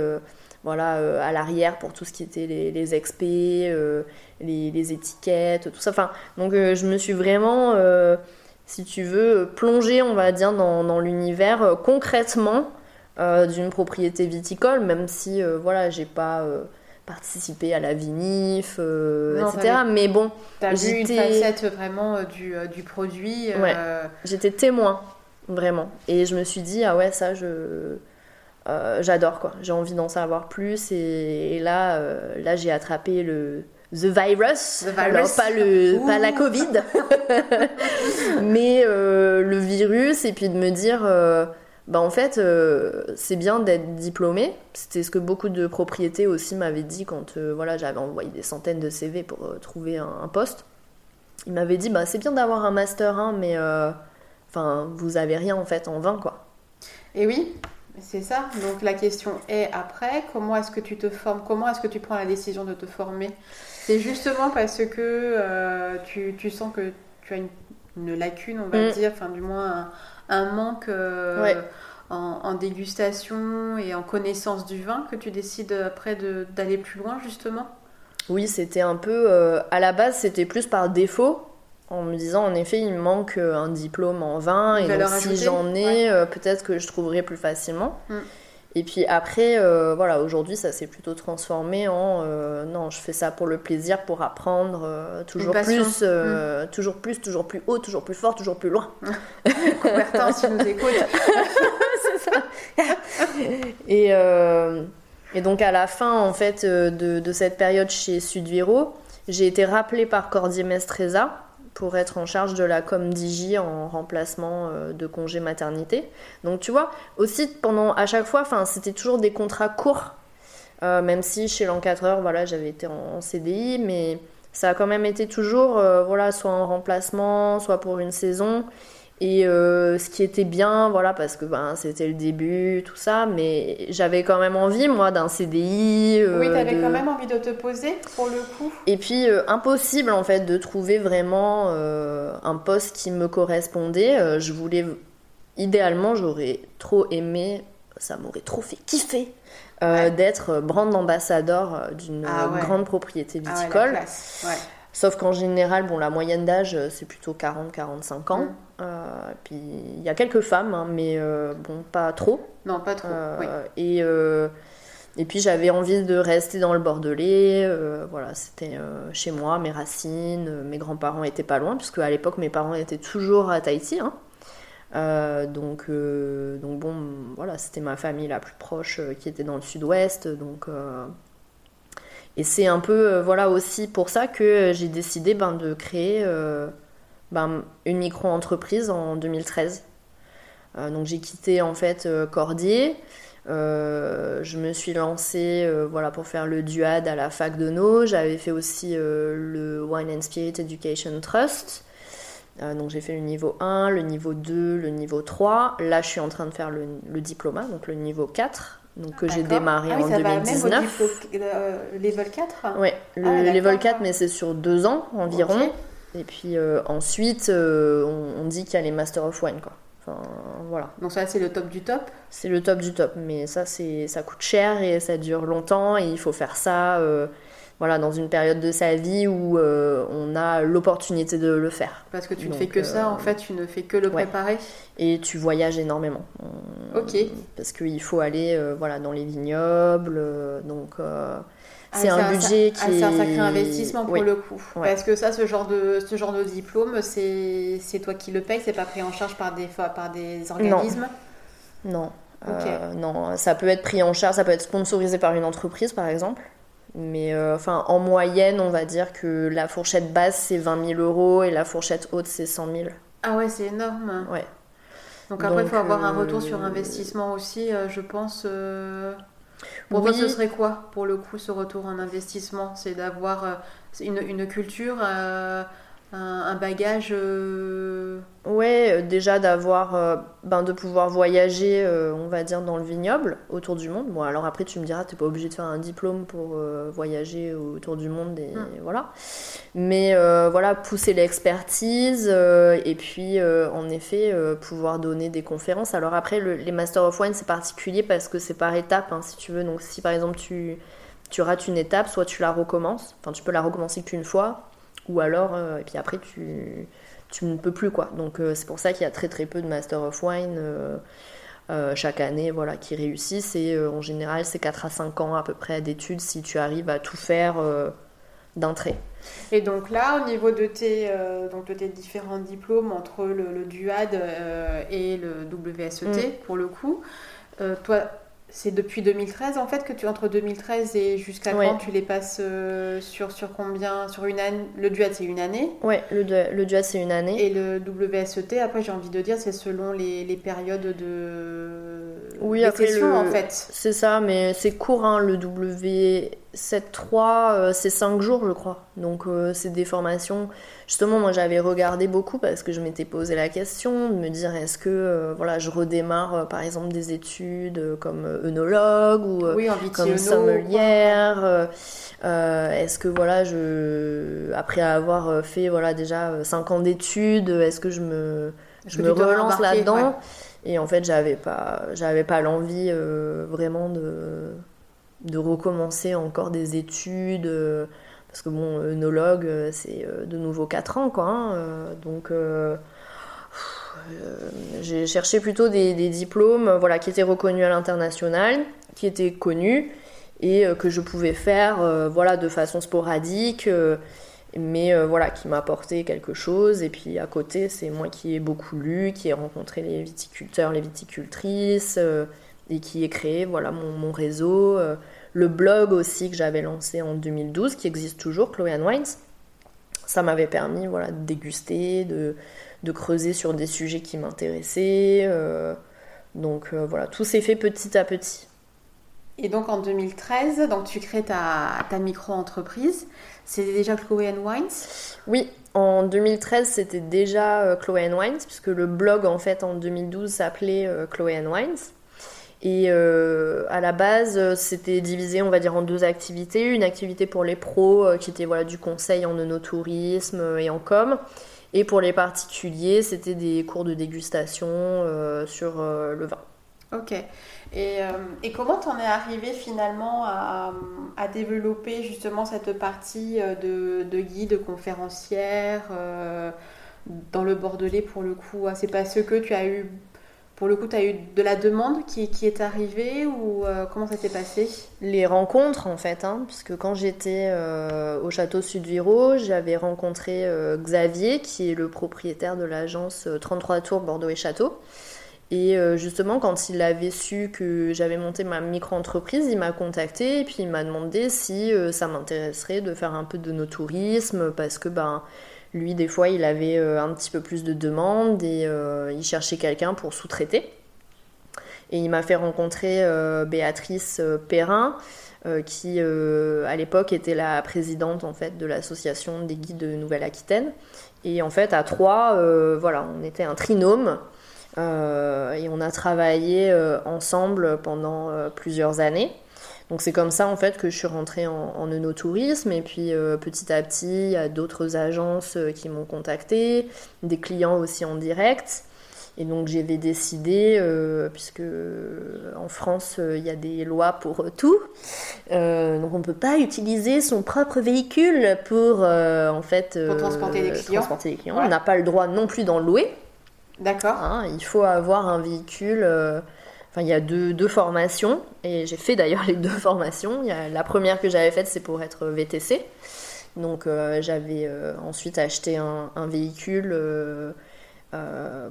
Voilà, euh, à l'arrière pour tout ce qui était les, les expés, euh, les, les étiquettes, tout ça. Enfin, donc euh, je me suis vraiment, si tu veux, plongée, on va dire, dans, dans l'univers concrètement d'une propriété viticole, même si, voilà, j'ai pas participé à la vinif, euh, Non, etc. Mais bon, vu une j'étais- facette vraiment euh, du, euh, du produit. Ouais. j'étais témoin, vraiment. Et je me suis dit, ah ouais, ça, je... euh, j'adore, quoi. J'ai envie d'en savoir plus. Et, et là, euh, là j'ai attrapé le... The virus, The Alors, pas, le, Ouh. pas la Covid, mais euh, le virus, et puis de me dire, bah en fait, c'est bien d'être diplômé. C'était ce que beaucoup de propriétés aussi m'avaient dit quand voilà, j'avais envoyé des centaines de CV pour trouver un, un poste. Ils m'avaient dit, bah c'est bien d'avoir un master 1, mais euh, enfin, vous avez rien en fait en vain, quoi. Et oui, c'est ça. Donc la question est après, comment est-ce que tu te formes? Comment est-ce que tu prends la décision de te former? C'est justement parce que euh, tu, tu sens que tu as une, une lacune, on va Mm. dire, enfin du moins un, un manque euh, Ouais. en, en dégustation et en connaissance du vin que tu décides après d'aller plus loin justement? Oui, c'était un peu. à la base, c'était plus par défaut en me disant en effet il me manque euh, un diplôme en vin et donc si j'en ai euh, peut-être que je trouverai plus facilement. Mm. et puis après euh, voilà aujourd'hui ça s'est plutôt transformé en non je fais ça pour le plaisir pour apprendre toujours plus mm. toujours plus toujours plus haut toujours plus fort toujours plus loin. Coubertin si nous écoute c'est ça. Et, et donc à la fin en fait de, de cette période chez Sudviro j'ai été rappelée par Cordier Mestreza pour être en charge de la com Digi en remplacement euh, de congé maternité. Donc tu vois, aussi pendant à chaque fois, enfin c'était toujours des contrats courts, euh, même si chez l'encadreur, voilà, j'avais été en, CDI, mais ça a quand même été toujours, euh, voilà, soit en remplacement, soit pour une saison. Et euh, ce qui était bien, voilà, parce que ben, c'était le début, tout ça, mais j'avais quand même envie, moi, d'un CDI. Euh, oui, t'avais quand même envie de te poser, pour le coup. Et puis, euh, impossible, en fait, de trouver vraiment un poste qui me correspondait. je voulais, idéalement, j'aurais trop aimé, ça m'aurait trop fait kiffer. d'être brand ambassadeur d'une ah grande propriété ah viticole. ouais, Sauf qu'en général, bon, la moyenne d'âge, euh, c'est plutôt 40-45 ans. Mm. Euh, puis il y a quelques femmes, hein, mais euh, bon, pas trop. Non, pas trop. Et, et puis j'avais envie de rester dans le Bordelais. voilà, c'était chez moi, mes racines. mes grands-parents étaient pas loin, puisque à l'époque, mes parents étaient toujours à Tahiti. Hein. donc, donc bon, voilà, c'était ma famille la plus proche qui était dans le sud-ouest. Donc et c'est un peu euh, voilà aussi pour ça que euh, j'ai décidé ben, de créer euh, ben, une micro-entreprise en 2013. donc j'ai quitté en fait Cordier. je me suis lancée voilà, pour faire le DUAD à la fac de No. J'avais fait aussi le Wine and Spirit Education Trust. donc j'ai fait le niveau 1, le niveau 2, le niveau 3. Là je suis en train de faire le, le diplôme, donc le niveau 4 donc que j'ai démarré ah en 2019. Euh, level 4 Oui, le ah, level 4, mais c'est sur deux ans environ. Et puis euh, ensuite, euh, on, dit qu'il y a les Master of Wine, quoi. Enfin, voilà. Donc ça, c'est le top du top C'est le top du top, mais ça, c'est, ça coûte cher et ça dure longtemps et il faut faire ça voilà, dans une période de sa vie où euh, on a l'opportunité de le faire. Parce que tu ne fais que ça, en euh, fait, tu ne fais que le préparer. Et tu voyages énormément. Ok. Parce qu'il faut aller euh, voilà, dans les vignobles, donc... Ah, c'est un, budget qui est... C'est un sacré investissement pour le coup. Parce que ça, ce genre de, ce genre de diplôme, c'est toi qui le payes, c'est pas pris en charge par des, par des organismes Non. Non. non, ça peut être pris en charge, ça peut être sponsorisé par une entreprise par exemple. Mais euh, enfin, en moyenne, on va dire que la fourchette basse, c'est 20 000 euros et la fourchette haute, c'est 100 000. Ah ouais, c'est énorme. Ouais. Donc après, il faut avoir un retour sur euh, investissement aussi, euh, je pense. Pour toi, ce serait quoi, pour le coup, ce retour en investissement? C'est d'avoir une, une, culture un, bagage euh, Ouais, euh, déjà d'avoir, euh, ben de pouvoir voyager, on va dire, dans le vignoble, autour du monde. Bon, alors après, tu me diras, t'es pas obligé de faire un diplôme pour voyager autour du monde, et hmm. voilà. Mais voilà, pousser l'expertise, et puis, en effet, pouvoir donner des conférences. Alors après, les Master of Wine, c'est particulier parce que c'est par étapes, hein, si tu veux. Donc, si par exemple, tu, tu rates une étape, soit tu la recommences, enfin, tu peux la recommencer qu'une fois, ou alors, euh, et puis après, tu, tu ne peux plus, quoi. Donc, euh, c'est pour ça qu'il y a très très peu de Master of Wine euh, chaque année voilà, qui réussissent. Et en général, c'est 4 à 5 ans à peu près d'études si tu arrives à tout faire d'un trait. Et donc là, au niveau de tes, donc de tes différents diplômes entre le, DUAD et le WSET, mm. pour le coup, toi, c'est depuis 2013 en fait que tu entre 2013 et jusqu'à quand tu les passes euh, sur sur combien sur une année le duat c'est une année. Ouais le, le duat c'est une année. Et le WSET après j'ai envie de dire c'est selon les, les, périodes de oui après en fait. C'est ça mais c'est court hein, le W 7-3, euh, c'est 5 jours, je crois. Donc, euh, c'est des formations. Justement, moi, j'avais regardé beaucoup parce que je m'étais posé la question de me dire est-ce que euh, voilà, je redémarre par exemple des études comme œnologue ou comme sommelière Est-ce que voilà, je, après avoir fait voilà, déjà 5 ans d'études, est-ce que je me, je me relance là-dedans? Et en fait, j'avais pas, j'avais pas l'envie vraiment de de recommencer encore des études, euh, parce que bon, œnologue, c'est de nouveau 4 ans, quoi. Hein, donc j'ai cherché plutôt des, diplômes voilà, qui étaient reconnus à l'international, qui étaient connus et que je pouvais faire voilà, de façon sporadique mais euh, voilà, qui m'a apporté quelque chose. Et puis à côté, c'est moi qui ai beaucoup lu, qui ai rencontré les viticulteurs, les viticultrices, euh, et qui ai créé voilà mon, réseau. Euh, le blog aussi que j'avais lancé en 2012, qui existe toujours, Chloé Wines. Ça m'avait permis voilà, de déguster, de, de, creuser sur des sujets qui m'intéressaient. donc voilà, tout s'est fait petit à petit. Et donc en 2013, donc tu crées ta, ta micro-entreprise. C'était déjà Chloé Wines? Oui, en 2013, c'était déjà euh, Chloé Wines, puisque le blog en fait en 2012 s'appelait euh, Chloé Wines. Et euh, à la base, c'était divisé, on va dire, en deux activités. Une activité pour les pros, qui était voilà, du conseil en œnotourisme et en com. Et pour les particuliers, c'était des cours de dégustation sur le vin. Ok. Et, euh, et comment t'en es arrivé finalement à, à, développer justement cette partie euh, de, de guide conférencière euh, dans le Bordelais pour le coup? C'est parce que tu as eu, pour le coup, tu as eu de la demande qui, est arrivée ou comment ça s'est passé? Les rencontres en fait, hein, puisque quand j'étais au château Sud-Viro, j'avais rencontré Xavier qui est le propriétaire de l'agence 33 Tours Bordeaux et Château. Et euh, justement, quand il avait su que j'avais monté ma micro-entreprise, il m'a contacté et puis il m'a demandé si euh, ça m'intéresserait de faire un peu de nos tourisme parce que ben, lui, des fois, il avait euh, un petit peu plus de demandes et il cherchait quelqu'un pour sous-traiter. Et il m'a fait rencontrer Béatrice Perrin, qui à l'époque était la présidente en fait de l'association des guides de Nouvelle-Aquitaine. Et en fait, à trois, voilà, on était un trinôme euh, et on a travaillé euh, ensemble pendant euh, plusieurs années. Donc c'est comme ça en fait que je suis rentrée en, en œnotourisme et puis petit à petit il y a d'autres agences qui m'ont contacté, des clients aussi en direct. Et donc j'avais décidé, puisque en France il y a des lois pour tout, donc on ne peut pas utiliser son propre véhicule pour en fait transporter des clients. On n'a pas le droit non plus d'en louer. D'accord. Hein, il faut avoir un véhicule. Euh, enfin, il y a deux, formations, et j'ai fait d'ailleurs les deux formations. Il y a, la première que j'avais faite, c'est pour être VTC. Donc, euh, j'avais euh, ensuite acheté un, véhicule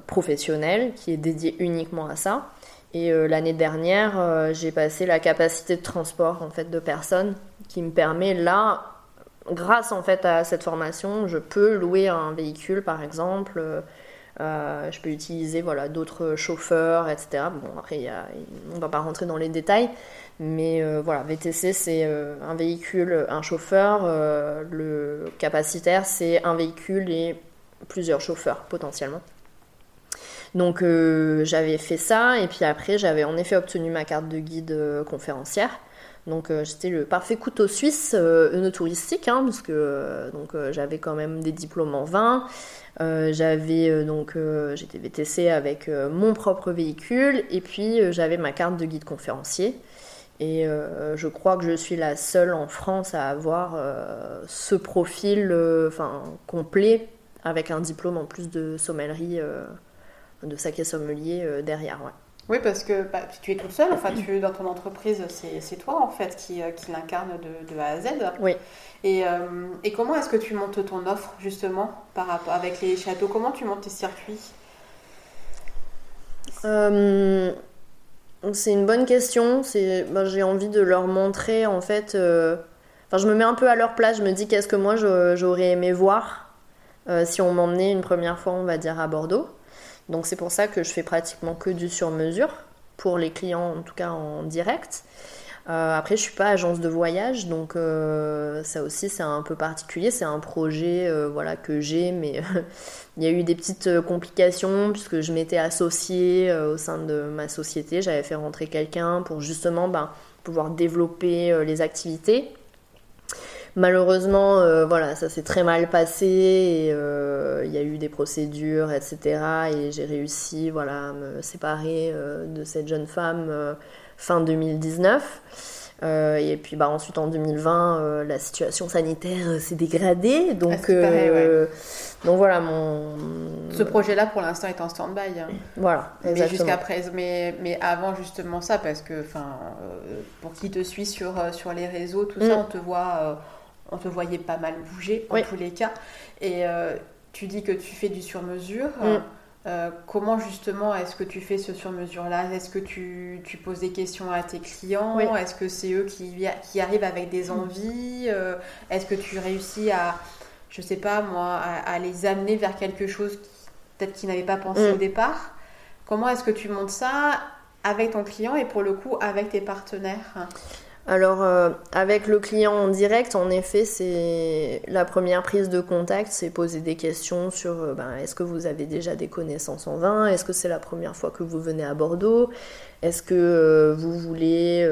professionnel qui est dédié uniquement à ça. Et l'année dernière, j'ai passé la capacité de transport en fait de personnes qui me permet là, grâce en fait à cette formation, je peux louer un véhicule par exemple euh, je peux utiliser voilà, d'autres chauffeurs, etc. Bon, après, on ne va pas rentrer dans les détails, mais euh, voilà, VTC, c'est euh, un véhicule, un chauffeur. le capacitaire, c'est un véhicule et plusieurs chauffeurs potentiellement. Donc j'avais fait ça, et puis après, j'avais en effet obtenu ma carte de guide conférencière. Donc j'étais le parfait couteau suisse euh, touristique, hein, parce que donc j'avais quand même des diplômes en vin, euh, j'avais euh, donc euh, j'étais VTC avec mon propre véhicule et puis j'avais ma carte de guide conférencier. Et je crois que je suis la seule en France à avoir ce profil enfin, complet avec un diplôme en plus de sommellerie, de saké sommelier derrière. Ouais. Oui, parce que bah, tu es toute seule, enfin, tu, dans ton entreprise, c'est toi en fait qui, qui l'incarne de, de, A à Z. Oui. Et, euh, et comment est-ce que tu montes ton offre justement par rapport avec les châteaux? Comment tu montes tes circuits? Euh, C'est une bonne question. C'est, bah, j'ai envie de leur montrer en fait. Euh, enfin, je me mets un peu à leur place. Je me dis qu'est-ce que moi j'aurais aimé voir si on m'emmenait une première fois, on va dire, à Bordeaux? Donc c'est pour ça que je fais pratiquement que du sur-mesure pour les clients, en tout cas en direct. Euh, après, je suis pas agence de voyage, donc euh, ça aussi c'est un peu particulier. C'est un projet euh, voilà que j'ai, mais il y a eu des petites complications puisque je m'étais associée au sein de ma société. J'avais fait rentrer quelqu'un pour justement ben, pouvoir développer les activités. Malheureusement, voilà, ça s'est très mal passé et il y a eu des procédures, etc. Et j'ai réussi, voilà, à me séparer de cette jeune femme fin 2019. Euh, et puis bah, ensuite en 2020, euh, la situation sanitaire euh, s'est dégradée. Donc, Ah, c'est pareil, ouais. donc voilà, mon. Ce projet-là, pour l'instant, est en stand-by. hein. Voilà, Mais jusqu'à présent, mais, mais avant justement ça, parce que, enfin, euh, pour qui te suit sur, euh, sur les réseaux, tout ça, Mm. on te voit, euh, on te voyait pas mal bouger en Oui. tous les cas. Et euh, tu dis que tu fais du sur-mesure. Mm. Euh, comment justement est-ce que tu fais ce sur-mesure-là? Est-ce que tu, tu poses des questions à tes clients? Oui. Est-ce que c'est eux qui, arrivent avec des envies? Euh, Est-ce que tu réussis à, je sais pas moi, à, à les amener vers quelque chose peut-être qu'ils n'avaient pas pensé Mm. au départ? Comment est-ce que tu montes ça avec ton client et pour le coup avec tes partenaires? Alors, euh, avec le client en direct, en effet, c'est la première prise de contact, c'est poser des questions sur euh, ben, est-ce que vous avez déjà des connaissances en vin? Est-ce que c'est la première fois que vous venez à Bordeaux? Est-ce que euh, vous voulez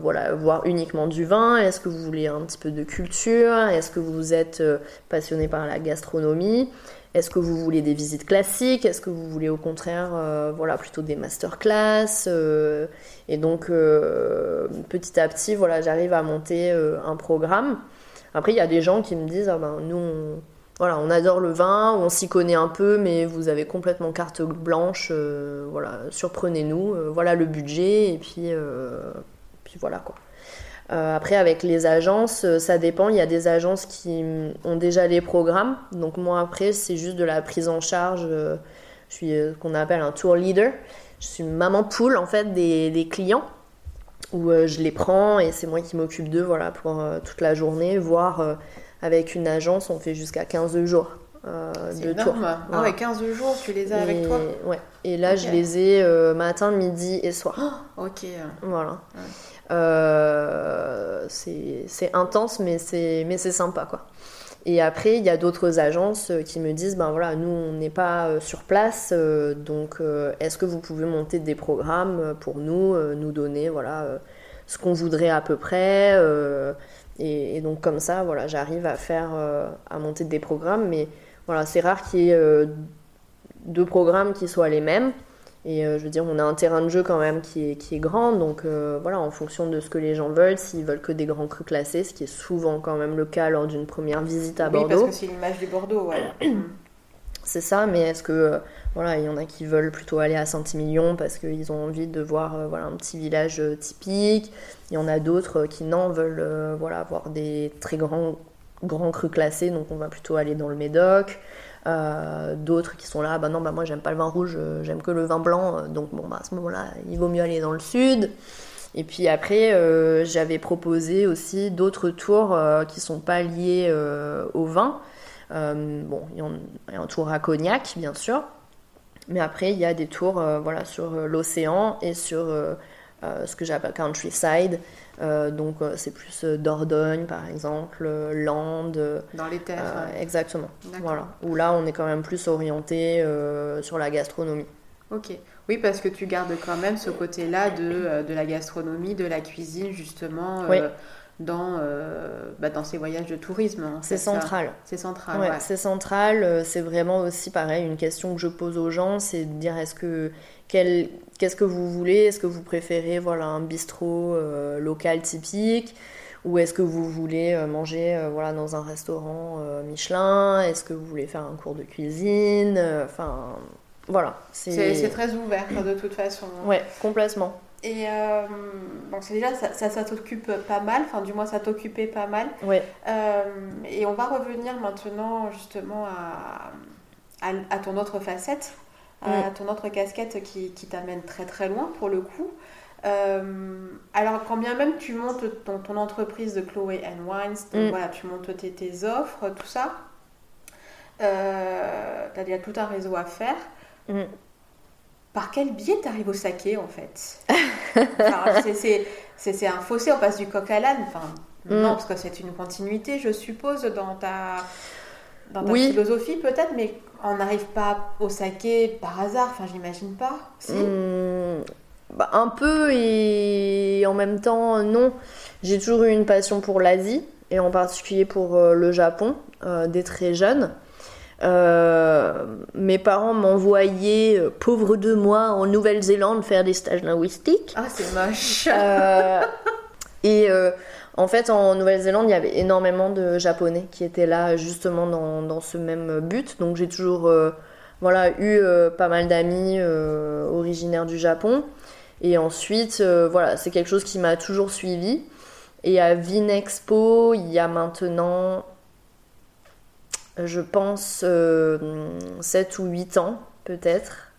voilà, voir uniquement du vin? Est-ce que vous voulez un petit peu de culture? Est-ce que vous êtes passionné par la gastronomie? Est-ce que vous voulez des visites classiques? Est-ce que vous voulez au contraire, euh, voilà, plutôt des masterclass euh, Et donc, euh, petit à petit, voilà, j'arrive à monter un programme. Après, il y a des gens qui me disent, ah ben, nous, on, voilà, on adore le vin, on s'y connaît un peu, mais vous avez complètement carte blanche, voilà, surprenez-nous, voilà le budget, et puis, puis voilà quoi. Euh, après, avec les agences, euh, ça dépend. Il y a des agences qui mm, ont déjà les programmes. Donc, moi, après, c'est juste de la prise en charge. euh, je suis ce qu'on appelle un tour leader. Je suis maman poule, en fait, des, des clients. Où je les prends et c'est moi qui m'occupe d'eux voilà, pour euh, toute la journée. Voire euh, avec une agence, on fait jusqu'à 15 jours euh, C'est de énorme. tour. Ah Voilà. ouais, 15 jours, tu les as avec et, toi ouais. et là, je les ai matin, midi et soir. Ok. Voilà. Ouais. Euh, c'est intense, mais c'est sympa, quoi. Et après, il y a d'autres agences euh, qui me disent, ben voilà, nous, on n'est pas euh, sur place, donc est-ce que vous pouvez monter des programmes pour nous, nous donner, voilà, ce qu'on voudrait à peu près et, et donc comme ça, voilà, j'arrive à faire, à monter des programmes, mais voilà, c'est rare qu'il y ait deux programmes qui soient les mêmes. Et euh, je veux dire, on a un terrain de jeu quand même qui est, qui est grand, donc euh, voilà, en fonction de ce que les gens veulent, s'ils veulent que des grands crus classés, ce qui est souvent quand même le cas lors d'une première visite à oui, parce Bordeaux, que c'est l'image du Bordeaux. Mm. c'est ça, mais est-ce que, euh, voilà, il y en a qui veulent plutôt aller à Saint-Émilion parce qu'ils ont envie de voir voilà, un petit village typique, il y en a d'autres qui non, veulent voilà, voir des très grands, grands crus classés, donc on va plutôt aller dans le Médoc. Euh, d'autres qui sont là, bah non, bah moi j'aime pas le vin rouge, euh, j'aime que le vin blanc, euh, donc bon, bah à ce moment-là, il vaut mieux aller dans le sud. Et puis après, j'avais proposé aussi d'autres tours qui sont pas liés au vin. Bon, il y, a un tour à Cognac, bien sûr. Mais après, il y a des tours voilà, sur l'océan et sur ce que j'appelle countryside. Euh, donc, euh, c'est plus euh, Dordogne, par exemple, euh, Landes. euh, Dans les terres. exactement. Voilà. Où là, on est quand même plus orienté euh, sur la gastronomie. Ok. Oui, parce que tu gardes quand même ce côté-là de, euh, de la gastronomie, de la cuisine, justement, euh, dans, euh, bah, dans ces voyages de tourisme. hein, C'est central. C'est central, Ouais, ouais. c'est central. euh, C'est vraiment aussi pareil. Une question que je pose aux gens, c'est de dire est-ce que qu'est-ce que vous voulez? Est-ce que vous préférez voilà un bistrot euh, local typique? Ou est-ce que vous voulez euh, manger euh, voilà dans un restaurant euh, Michelin? Est-ce que vous voulez faire un cours de cuisine? Enfin voilà. C'est très ouvert, de toute façon. Ouais, complètement. Et euh, donc, déjà, ça, ça, ça t'occupe pas mal, enfin, du moins, ça t'occupait pas mal. Euh, et on va revenir maintenant, justement, à, à, à ton autre facette, à ton autre casquette qui, qui t'amène très très loin, pour le coup. Euh, alors, quand bien même tu montes ton, ton entreprise de Chloé and Wines, donc Mm. voilà, tu montes tes, tes offres, tout ça, euh, tu as déjà tout un réseau à faire. Mm. Par quel biais t'arrives au saké en fait? Enfin, c'est- c'est- C'est c'est un fossé, on passe du coq à l'âne. Enfin, Mm. non, parce que c'est une continuité, je suppose, dans ta, dans ta Oui. philosophie peut-être, mais on n'arrive pas au saké par hasard, enfin j'imagine pas. Si Hum, bah, un peu et en même temps non. J'ai toujours eu une passion pour l'Asie et en particulier pour euh, le Japon euh, dès très jeune. Euh, mes parents m'envoyaient, euh, pauvre de moi, en Nouvelle-Zélande faire des stages linguistiques. Ah, c'est moche. Euh, Et en fait, en Nouvelle-Zélande, il y avait énormément de Japonais qui étaient là justement dans, dans ce même but. Donc j'ai toujours voilà, eu pas mal d'amis originaires du Japon. Et ensuite, voilà, c'est quelque chose qui m'a toujours suivi. Et à Vinexpo, il y a maintenant, je pense, 7 euh, ou 8 ans peut-être.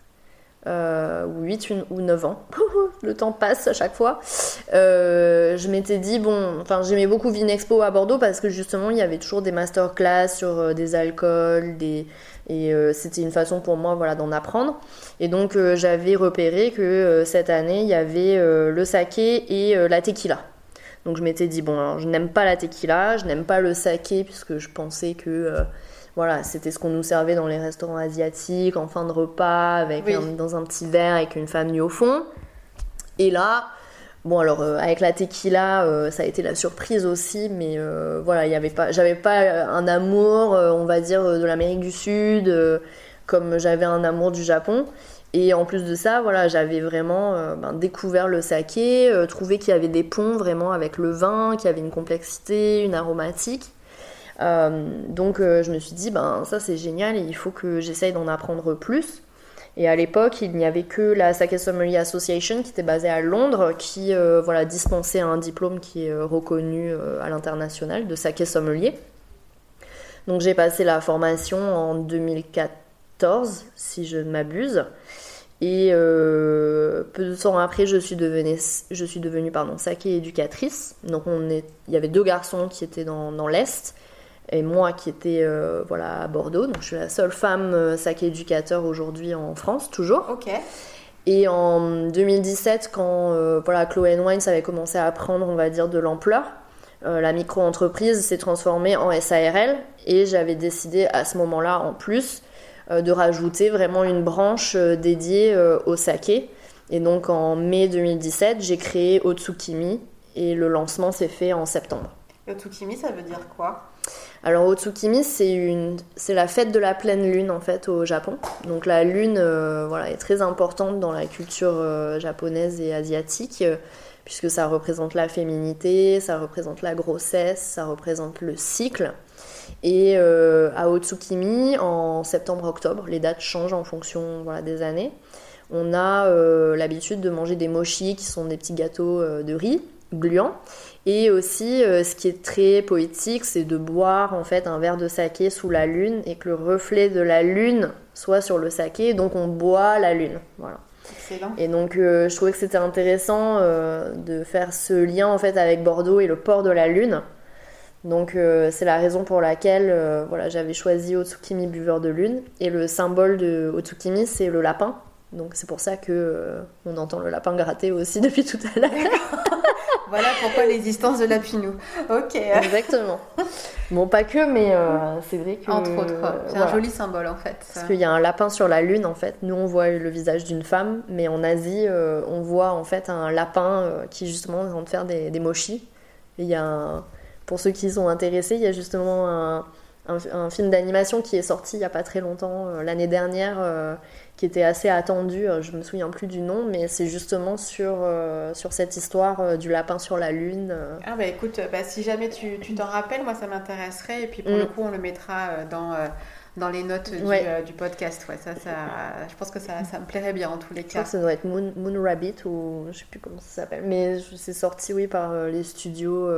Euh, ou 8 ou 9 ans. le temps passe à chaque fois. Euh, je m'étais dit, bon, enfin, j'aimais beaucoup Vinexpo à Bordeaux parce que justement, il y avait toujours des masterclass sur des alcools, des, et c'était une façon pour moi voilà d'en apprendre et donc j'avais repéré que cette année il y avait le saké et la tequila donc je m'étais dit, bon, alors, je n'aime pas la tequila, je n'aime pas le saké, puisque je pensais que euh, voilà, c'était ce qu'on nous servait dans les restaurants asiatiques, en fin de repas, avec dans un petit verre avec une femme nue au fond. Et là, bon, alors euh, avec la tequila, euh, ça a été la surprise aussi, mais voilà, il y avait pas, j'avais pas un amour, on va dire, de l'Amérique du Sud, comme j'avais un amour du Japon. Et en plus de ça, voilà, j'avais vraiment euh, ben, découvert le saké, euh, trouvé qu'il y avait des ponts vraiment avec le vin, qu'il y avait une complexité, une aromatique. Euh, donc je me suis dit, ben ça c'est génial il faut que j'essaye d'en apprendre plus. Et à l'époque, il n'y avait que la Sake Sommelier Association qui était basée à Londres, qui voilà, dispensait un diplôme qui est reconnu à l'international de Sake Sommelier. Donc j'ai passé la formation en 2014, si je ne m'abuse. Et euh, peu de temps après, je suis devenue, je suis devenue pardon, saké éducatrice. Donc il y avait deux garçons qui étaient dans, dans l'Est et moi qui étais euh, voilà, à Bordeaux. Donc je suis la seule femme euh, saké éducateur aujourd'hui en France, toujours. Ok. Et en 2017, quand voilà, Chloé Wines avait commencé à prendre, on va dire, de l'ampleur, la micro-entreprise s'est transformée en SARL et j'avais décidé à ce moment-là, en plus, euh, de rajouter vraiment une branche euh, dédiée euh, au saké. Et donc en mai 2017, j'ai créé Otsukimi et le lancement s'est fait en septembre. Otsukimi, ça veut dire quoi? Alors Otsukimi, c'est la fête de la pleine lune en fait au Japon. Donc la lune, voilà, est très importante dans la culture japonaise et asiatique puisque ça représente la féminité, ça représente la grossesse, ça représente le cycle. Et euh, à Otsukimi, en septembre-octobre, les dates changent en fonction des années. On a euh, l'habitude de manger des mochi, qui sont des petits gâteaux euh, de riz gluants. Et aussi, ce qui est très poétique, c'est de boire en fait un verre de saké sous la lune et que le reflet de la lune soit sur le saké. Donc on boit la lune. Voilà. Excellent. Et donc je trouvais que c'était intéressant de faire ce lien en fait avec Bordeaux et le port de la lune donc euh, c'est la raison pour laquelle euh, voilà, j'avais choisi Otsukimi buveur de lune. Et le symbole de Otsukimi, c'est le lapin. Donc c'est pour ça que euh, on entend le lapin gratter aussi depuis tout à l'heure. Voilà pourquoi l'existence de Lapinou. Ok. Exactement. Bon, pas que, mais c'est vrai que. Entre autres, c'est un joli symbole en fait. Parce qu'il y a un lapin sur la lune en fait. Nous on voit le visage d'une femme, mais en Asie on voit en fait un lapin qui justement est en train de faire des, des mochis. Il y a un pour ceux qui sont intéressés, il y a justement un, film d'animation qui est sorti il n'y a pas très longtemps, euh, l'année dernière, euh, qui était assez attendu. Euh, je me souviens plus du nom, mais c'est justement sur, sur cette histoire du lapin sur la lune. Ah bah écoute, bah, si jamais tu t'en rappelles, moi ça m'intéresserait. Et puis pour le mm. coup, on le mettra dans dans les notes du, podcast. Ouais, ça, ça, je pense que ça, ça me plairait bien en tous les cas. Je crois que ça doit être Moon, Moon Rabbit ou je sais plus comment ça s'appelle. Mais c'est sorti, oui, par les studios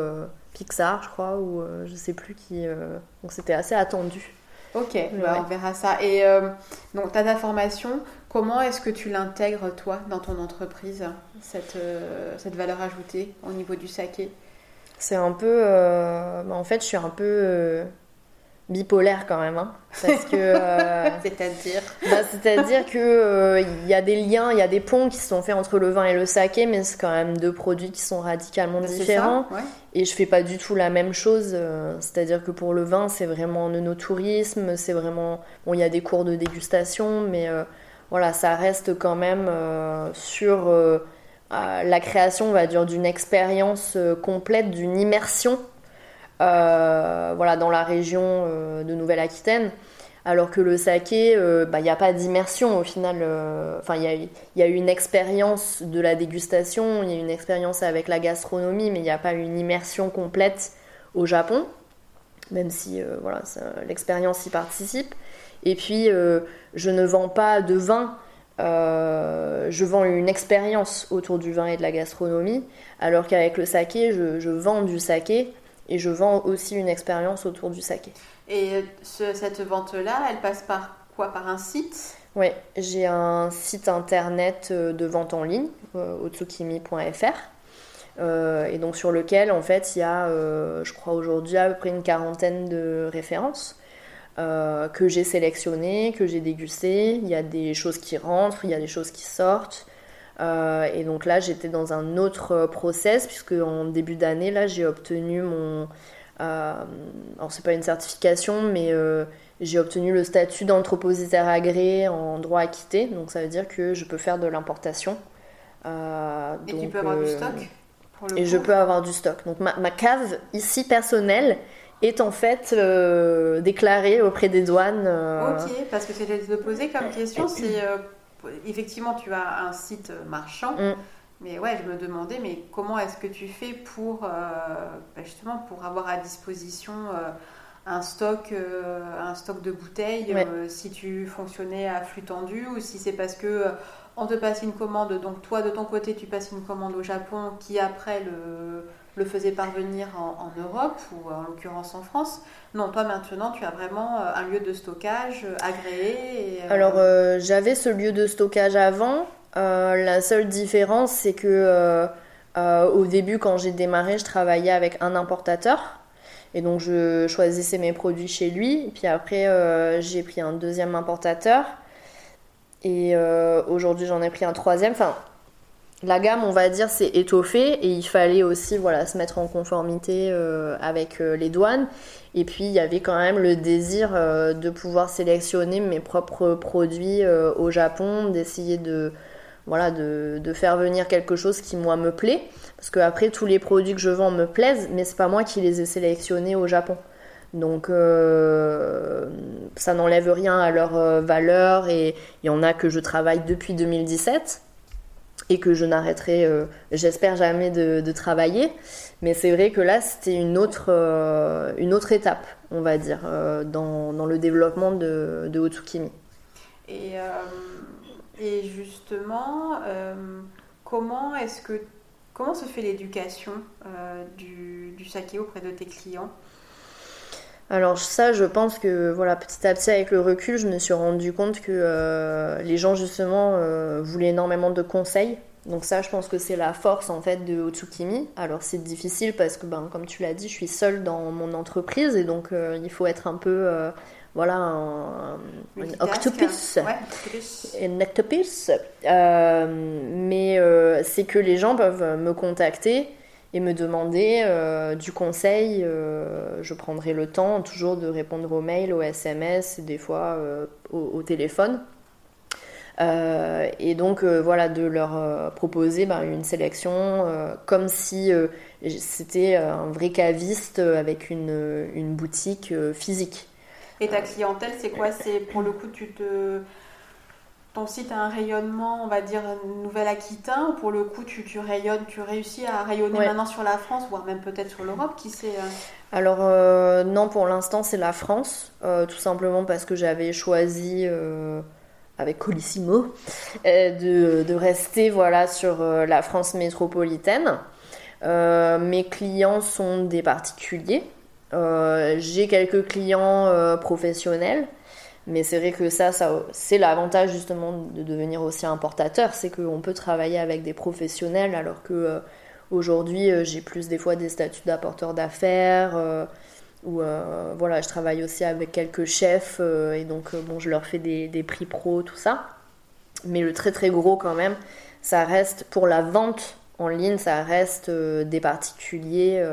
Pixar, je crois, ou euh, je sais plus qui. Euh, donc c'était assez attendu. Ok, bah, on verra ça. Et euh, donc, tu as ta formation. Comment est-ce que tu l'intègres, toi, dans ton entreprise, cette, cette valeur ajoutée au niveau du saké? C'est un peu. Bah, en fait, je suis un peu bipolaire quand même, hein, parce que euh, c'est-à-dire, bah, c'est-à-dire que euh, y a des liens, il y a des ponts qui sont faits entre le vin et le saké, mais c'est quand même deux produits qui sont radicalement bah, différents. Et je fais pas du tout la même chose. Euh, c'est-à-dire que pour le vin, c'est vraiment un tourisme c'est vraiment bon, il y a des cours de dégustation, mais voilà, ça reste quand même sur la création, on va dire, d'une expérience complète, d'une immersion voilà, dans la région euh, de Nouvelle-Aquitaine. Alors que le saké, bah, il n'y a pas d'immersion au final. Enfin, il y, y a, une expérience de la dégustation, il y a une expérience avec la gastronomie, mais il n'y a pas une immersion complète au Japon, même si voilà, l'expérience y participe. Et puis, je ne vends pas de vin euh, je vends une expérience autour du vin et de la gastronomie, alors qu'avec le saké, je, vends du saké et je vends aussi une expérience autour du saké. Et cette vente-là, elle passe par quoi? Par un site? Oui, j'ai un site internet euh, de vente en ligne, euh, otsukimi.fr. et donc sur lequel en fait il y a, je crois aujourd'hui à peu près une quarantaine de références. Euh, que j'ai sélectionné, que j'ai dégusté. Il y a des choses qui rentrent, il y a des choses qui sortent. Euh, et donc là, j'étais dans un autre process, puisque en début d'année, là, j'ai obtenu mon. Euh, alors, c'est pas une certification, mais j'ai obtenu le statut d'anthropositaire agréé en droit acquitté. Donc, ça veut dire que je peux faire de l'importation. et tu peux avoir du stock Et je peux avoir du stock. Donc, ma, ma cave ici personnelle est en fait euh, déclaré auprès des douanes. Euh. Ok, parce que c'est de poser comme question, c'est euh, effectivement tu as un site marchand, mm. mais ouais, je me demandais, mais comment est-ce que tu fais pour bah, justement pour avoir à disposition un stock, un stock de bouteilles, si tu fonctionnais à flux tendu ou si c'est parce que on te passe une commande, donc toi de ton côté tu passes une commande au Japon qui après le le faisait parvenir en, Europe ou en l'occurrence en France. Non, toi maintenant, tu as vraiment euh, un lieu de stockage euh, agréé. Euh, Alors, j'avais ce lieu de stockage avant. la seule différence, c'est que au début, quand j'ai démarré, je travaillais avec un importateur. Et donc, je choisissais mes produits chez lui. Puis après, j'ai pris un deuxième importateur. Et aujourd'hui, j'en ai pris un troisième. Enfin, la gamme, on va dire, s'est étoffée et il fallait aussi voilà, se mettre en conformité euh, avec euh, les douanes. Et puis, il y avait quand même le désir euh, de pouvoir sélectionner mes propres produits au Japon, d'essayer de, voilà, de, faire venir quelque chose qui, moi, me plaît. Parce que après, tous les produits que je vends me plaisent, mais c'est pas moi qui les ai sélectionnés au Japon. Donc ça n'enlève rien à leur valeur et il y en a que je travaille depuis 2017 et que je n'arrêterai, euh, j'espère jamais de, travailler. Mais c'est vrai que là, c'était une autre, euh, une autre étape, on va dire, euh, dans, le développement de, de Otsukimi. Et, et justement, comment est-ce que comment se fait l'éducation du, du saké auprès de tes clients? Alors ça, je pense que voilà, petit à petit avec le recul, je me suis rendu compte que euh, les gens justement euh, voulaient énormément de conseils. Donc ça, je pense que c'est la force en fait de Otsukimi. Alors c'est difficile parce que, ben, comme tu l'as dit, je suis seule dans mon entreprise et donc euh, il faut être un peu, voilà, un, octopus, un octopus. mais c'est que les gens peuvent me contacter et me demander euh, du conseil. Euh, je prendrai le temps toujours de répondre aux mails, aux SMS, des fois euh, au, téléphone. et donc voilà, de leur proposer ben, une sélection comme si c'était un vrai caviste avec une, une boutique physique. Et ta clientèle, c'est quoi? C'est pour le coup, tu te ton site a un rayonnement, on va dire, Nouvelle-Aquitaine. Pour le coup, tu, tu, rayonnes, tu réussis à rayonner maintenant sur la France, voire même peut-être sur l'Europe, qui sait euh Alors, euh, non, pour l'instant, c'est la France, euh, tout simplement parce que j'avais choisi, avec Colissimo, de, de, rester voilà, sur la France métropolitaine. mes clients sont des particuliers. J'ai quelques clients professionnels. Mais c'est vrai que ça, ça c'est l'avantage justement de devenir aussi importateur, c'est qu'on peut travailler avec des professionnels alors que euh, aujourd'hui euh, j'ai plus des fois des statuts d'apporteur d'affaires euh, ou voilà, je travaille aussi avec quelques chefs et donc bon, je leur fais des, des, prix pro, tout ça. Mais le très très gros quand même, ça reste pour la vente en ligne, ça reste des particuliers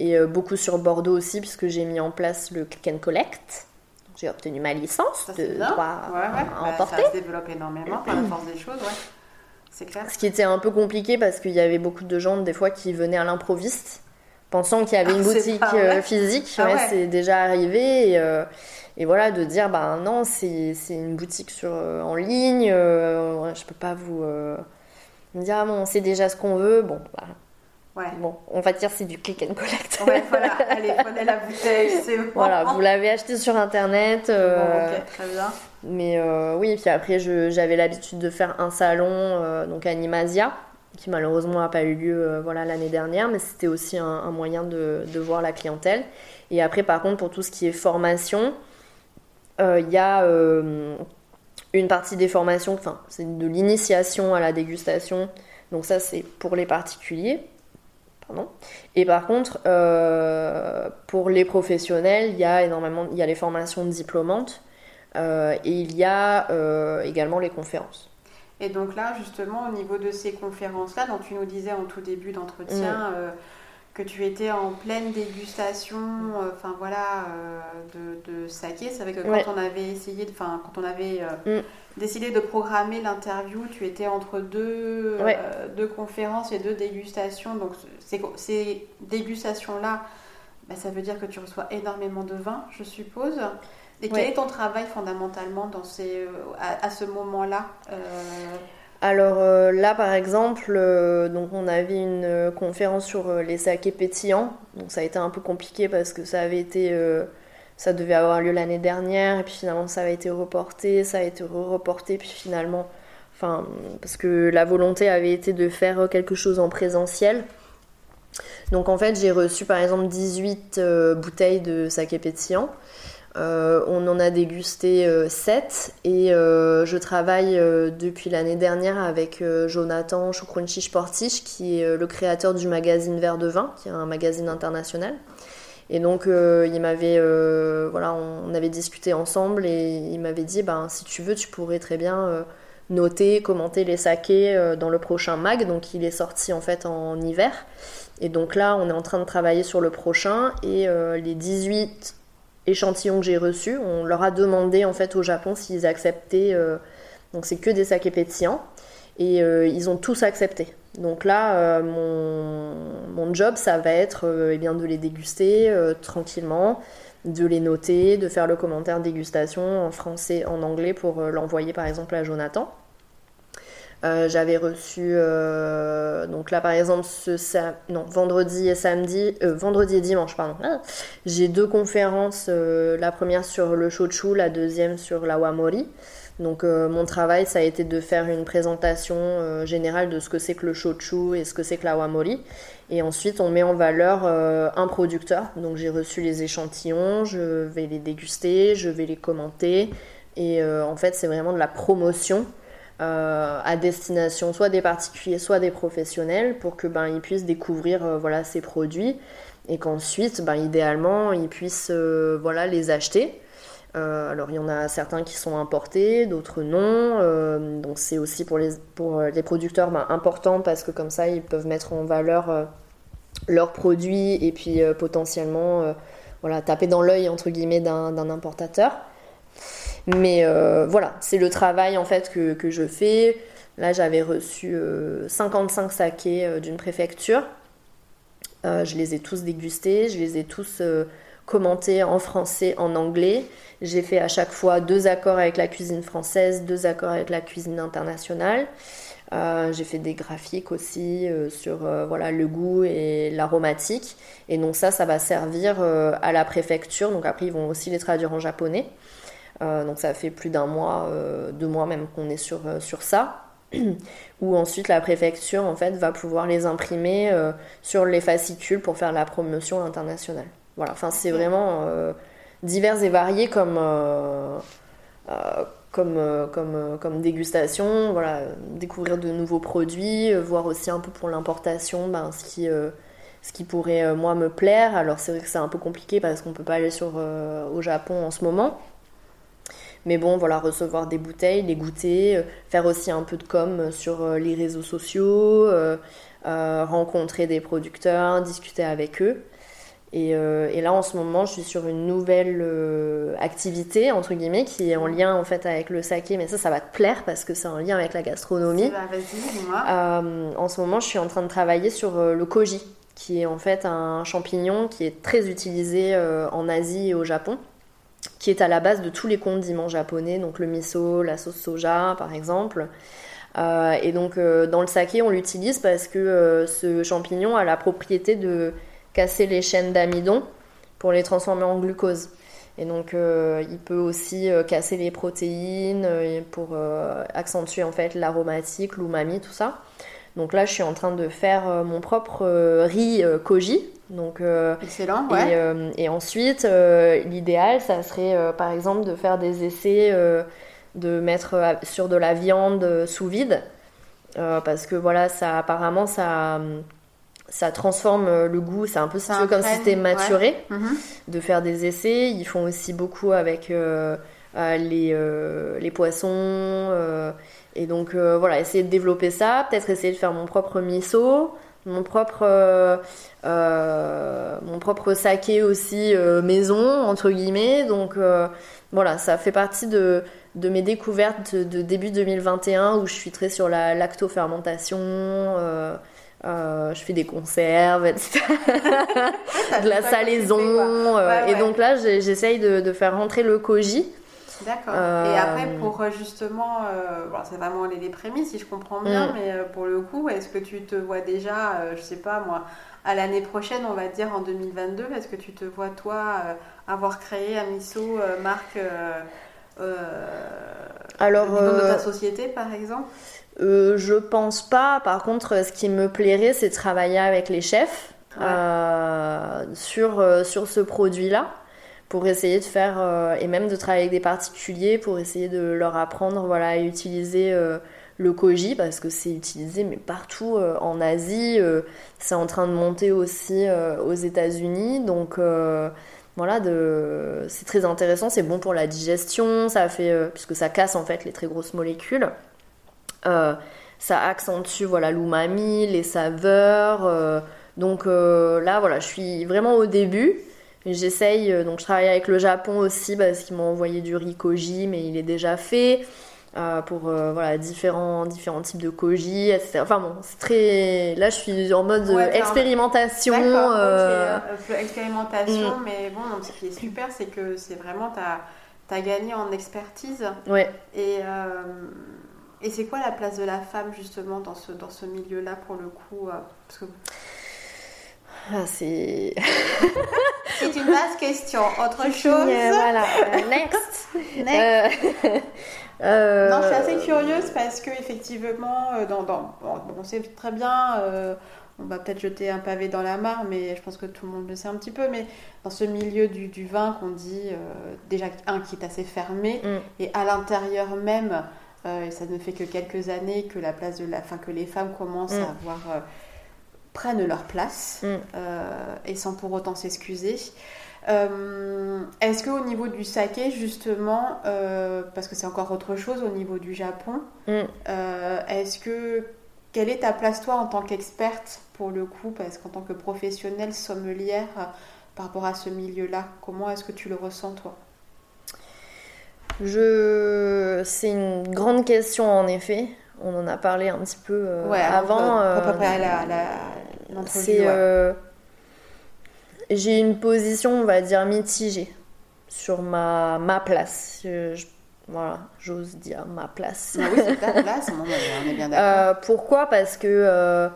et beaucoup sur Bordeaux aussi puisque j'ai mis en place le click and collect j'ai obtenu ma licence de droit à bah, emporter. ça se développe énormément par la force des choses, ouais. C'est clair. Ce qui était un peu compliqué parce qu'il y avait beaucoup de gens, des fois, qui venaient à l'improviste. pensant qu'il y avait une Ah, c'est boutique pas euh, physique. Ah ouais, ouais. C'est déjà arrivé. Et, euh, et voilà, de dire, bah non, c'est une boutique sur, euh, en ligne, euh, ouais, je peux pas vous. me dire, ah bon, on sait déjà ce qu'on veut. Bon, bah, Ouais. bon, on va dire c'est du click and collect. Ouais, voilà. Allez, prenez la bouteille, c'est bon. Voilà, vous l'avez acheté sur internet. euh, Bon, ok, très bien. Mais euh, oui, puis après, j'avais l'habitude de faire un salon, euh, donc à Nimasia, qui malheureusement n'a pas eu lieu euh, voilà, l'année dernière, mais c'était aussi un, un moyen de, de voir la clientèle. Et après, par contre, pour tout ce qui est formation, euh, il y a une partie des formations, enfin, c'est de l'initiation à la dégustation, donc ça, c'est pour les particuliers. Pardon. Et par contre, euh, pour les professionnels, il y a énormément, il y a les formations diplômantes. Euh, et il y a euh, également les conférences. Et donc là, justement, au niveau de ces conférences-là, dont tu nous disais en tout début d'entretien euh, que tu étais en pleine dégustation, euh, enfin voilà, euh, de, de saké. C'est vrai que quand Ouais. on avait essayé, enfin quand on avait euh, Mm. décidé de programmer l'interview, tu étais entre deux, Ouais. deux conférences et deux dégustations. Donc ces, ces dégustations-là, bah, ça veut dire que tu reçois énormément de vin, je suppose. Et quel est ton travail fondamentalement dans ces, à, à ce moment-là Alors euh, là, par exemple, euh, donc on avait une euh, conférence sur les sakés pétillants. Donc ça a été un peu compliqué parce que ça avait été, ça devait avoir lieu l'année dernière et puis finalement ça avait été reporté, ça a été re-reporté puis finalement, enfin parce que la volonté avait été de faire quelque chose en présentiel. Donc en fait, j'ai reçu par exemple 18 euh, bouteilles de saké pétillant. Euh, on en a dégusté 7 et euh, je travaille euh, depuis l'année dernière avec euh, Jonathan Choucrounchi Sportiche qui est euh, le créateur du magazine Vert de Vin, qui est un magazine international. Et donc euh, il m'avait, euh, voilà, on avait discuté ensemble et il m'avait dit, ben si tu veux, tu pourrais très bien euh, noter, commenter les sakés euh, dans le prochain mag. Donc il est sorti en fait en hiver. Et donc là, on est en train de travailler sur le prochain et euh, les 18 échantillons que j'ai reçus, on leur a demandé en fait au Japon s'ils acceptaient. euh, donc c'est que des sakés pétillants et euh, ils ont tous accepté. Donc là, euh, mon, mon job, ça va être eh bien, de les déguster tranquillement, de les noter, de faire le commentaire dégustation en français, en anglais pour l'envoyer par exemple à Jonathan. Euh, j'avais reçu euh, donc là par exemple ce non vendredi et samedi euh, vendredi et dimanche pardon. Ah. j'ai deux conférences la première sur le shochu la deuxième sur la wamori. Donc mon travail ça a été de faire une présentation générale de ce que c'est que le shochu et ce que c'est que la wamori. Et ensuite on met en valeur un producteur. Donc j'ai reçu les échantillons je vais les déguster je vais les commenter. Et en fait c'est vraiment de la promotion euh, à destination soit des particuliers, soit des professionnels, pour que ben ils puissent découvrir euh, voilà ces produits et qu'ensuite ben idéalement ils puissent euh, voilà les acheter. Alors il y en a certains qui sont importés, d'autres non. Donc c'est aussi pour les pour les producteurs ben, important parce que comme ça ils peuvent mettre en valeur leurs produits et puis potentiellement voilà taper dans l'œil entre guillemets d'un importateur. Mais euh, voilà, c'est le travail en fait que, je fais. Là, j'avais reçu euh, 55 sakés euh, d'une préfecture. Euh, je les ai tous dégustés, je les ai tous euh, commentés en français, en anglais. J'ai fait à chaque fois deux accords avec la cuisine française, deux accords avec la cuisine internationale. Euh, j'ai fait des graphiques aussi euh, sur euh, le goût et l'aromatique. Et donc ça, ça va servir euh, à la préfecture. Donc après, ils vont aussi les traduire en japonais. Euh, donc ça fait plus d'un mois, euh, deux mois même qu'on est sur, euh, sur ça. Où ensuite la préfecture en fait va pouvoir les imprimer euh, sur les fascicules pour faire la promotion internationale. Voilà, enfin c'est vraiment euh, divers et varié comme, euh, comme, comme, comme dégustation. Voilà, découvrir de nouveaux produits, voir aussi un peu pour l'importation ben, ce qui. ce qui pourrait moi me plaire. Alors c'est vrai que c'est un peu compliqué parce qu'on peut pas aller sur, au Japon en ce moment. Mais bon, voilà, recevoir des bouteilles, les goûter, euh, faire aussi un peu de com sur euh, les réseaux sociaux, euh, euh, rencontrer des producteurs, discuter avec eux. Et, euh, et là, en ce moment, je suis sur une nouvelle euh, activité, entre guillemets, qui est en lien en fait avec le saké. Mais ça, ça va te plaire parce que c'est en lien avec la gastronomie. Vas-y, dis-moi. Euh, en ce moment, je suis en train de travailler sur euh, le koji. qui est en fait un champignon qui est très utilisé en Asie et au Japon, qui est à la base de tous les condiments japonais, donc le miso, la sauce soja par exemple. et donc dans le saké, on l'utilise parce que ce champignon a la propriété de casser les chaînes d'amidon pour les transformer en glucose. Et donc, euh, il peut aussi euh, casser les protéines euh, pour accentuer en fait l'aromatique, l'umami, tout ça. Donc là, je suis en train de faire mon propre riz koji. Donc, Excellent, ouais. Et, ensuite, l'idéal, ça serait par exemple de faire des essais, de mettre sur de la viande sous vide. parce que voilà, ça apparemment, ça ça transforme euh, le goût, c'est un peu si comme si c'était maturé, mhm. de faire des essais. Ils font aussi beaucoup avec euh, euh, les, les, poissons. et donc voilà, essayer de développer ça, peut-être essayer de faire mon propre miso, mon propre, mon propre saké aussi maison, entre guillemets. Donc voilà, ça fait partie de, de mes découvertes de, de, début 2021 où je suis très sur la lactofermentation. Euh, je fais des conserves, etc. de la salaison. Euh, et donc là, j'essaye de, faire rentrer le koji. D'accord. Et après, euh, pour justement, c'est vraiment les, prémices, si je comprends bien, mm. mais pour le coup, est-ce que tu te vois déjà, je sais pas moi, à l'année prochaine, on va dire en 2022, est-ce que tu te vois toi avoir créé un miso marque Alors, de ta société, par exemple? euh, je pense pas. Par contre, ce qui me plairait, c'est de travailler avec les chefs euh, sur, euh, sur ce produit-là pour essayer de faire et même de travailler avec des particuliers pour essayer de leur apprendre voilà à utiliser le koji parce que c'est utilisé mais partout en Asie c'est en train de monter aussi aux États-Unis donc voilà de c'est très intéressant c'est bon pour la digestion ça fait puisque ça casse en fait les très grosses molécules euh, ça accentue voilà l'umami, les saveurs. Euh, donc euh, là, voilà, je suis vraiment au début. J'essaye, donc je travaille avec le Japon aussi parce qu'ils m'ont envoyé du riz koji, mais il est déjà fait. pour voilà différents différents types de koji etc. enfin bon c'est très là je suis en mode expérimentation expérimentation mm. mais bon ce qui est super c'est que c'est vraiment tu as, gagné en expertise ouais et et c'est quoi la place de la femme justement dans ce, dans ce milieu-là pour le coup euh, ah, c'est... c'est une vaste question. Autre chose Voilà, euh, next. next. Euh, non, je suis assez curieuse parce que effectivement, dans, dans, on sait très bien, on va peut-être jeter un pavé dans la mare, mais je pense que tout le monde le sait un petit peu. Mais dans ce milieu du, du vin qu'on dit déjà un qui est assez fermé, mm. et à l'intérieur même euh, et ça ne fait que quelques années que la place de la, fin, que les femmes commencent à mm. avoir euh, prennent leur place mm. euh, et sans pour autant s'excuser. Est-ce qu'au niveau du saké, justement, parce que c'est encore autre chose au niveau du Japon, mm. est-ce que quelle est ta place toi en tant qu'experte pour le coup, parce qu'en tant que professionnelle sommelière par rapport à ce milieu-là, comment est-ce que tu le ressens toi? Je... C'est une grande question en effet. On en a parlé un petit peu euh, avant. J'ai une position, on va dire, mitigée sur ma, ma place. voilà, j'ose dire ma place. Ah oui, c'est ta place, on est bien d'accord. Euh, pourquoi? Parce que euh,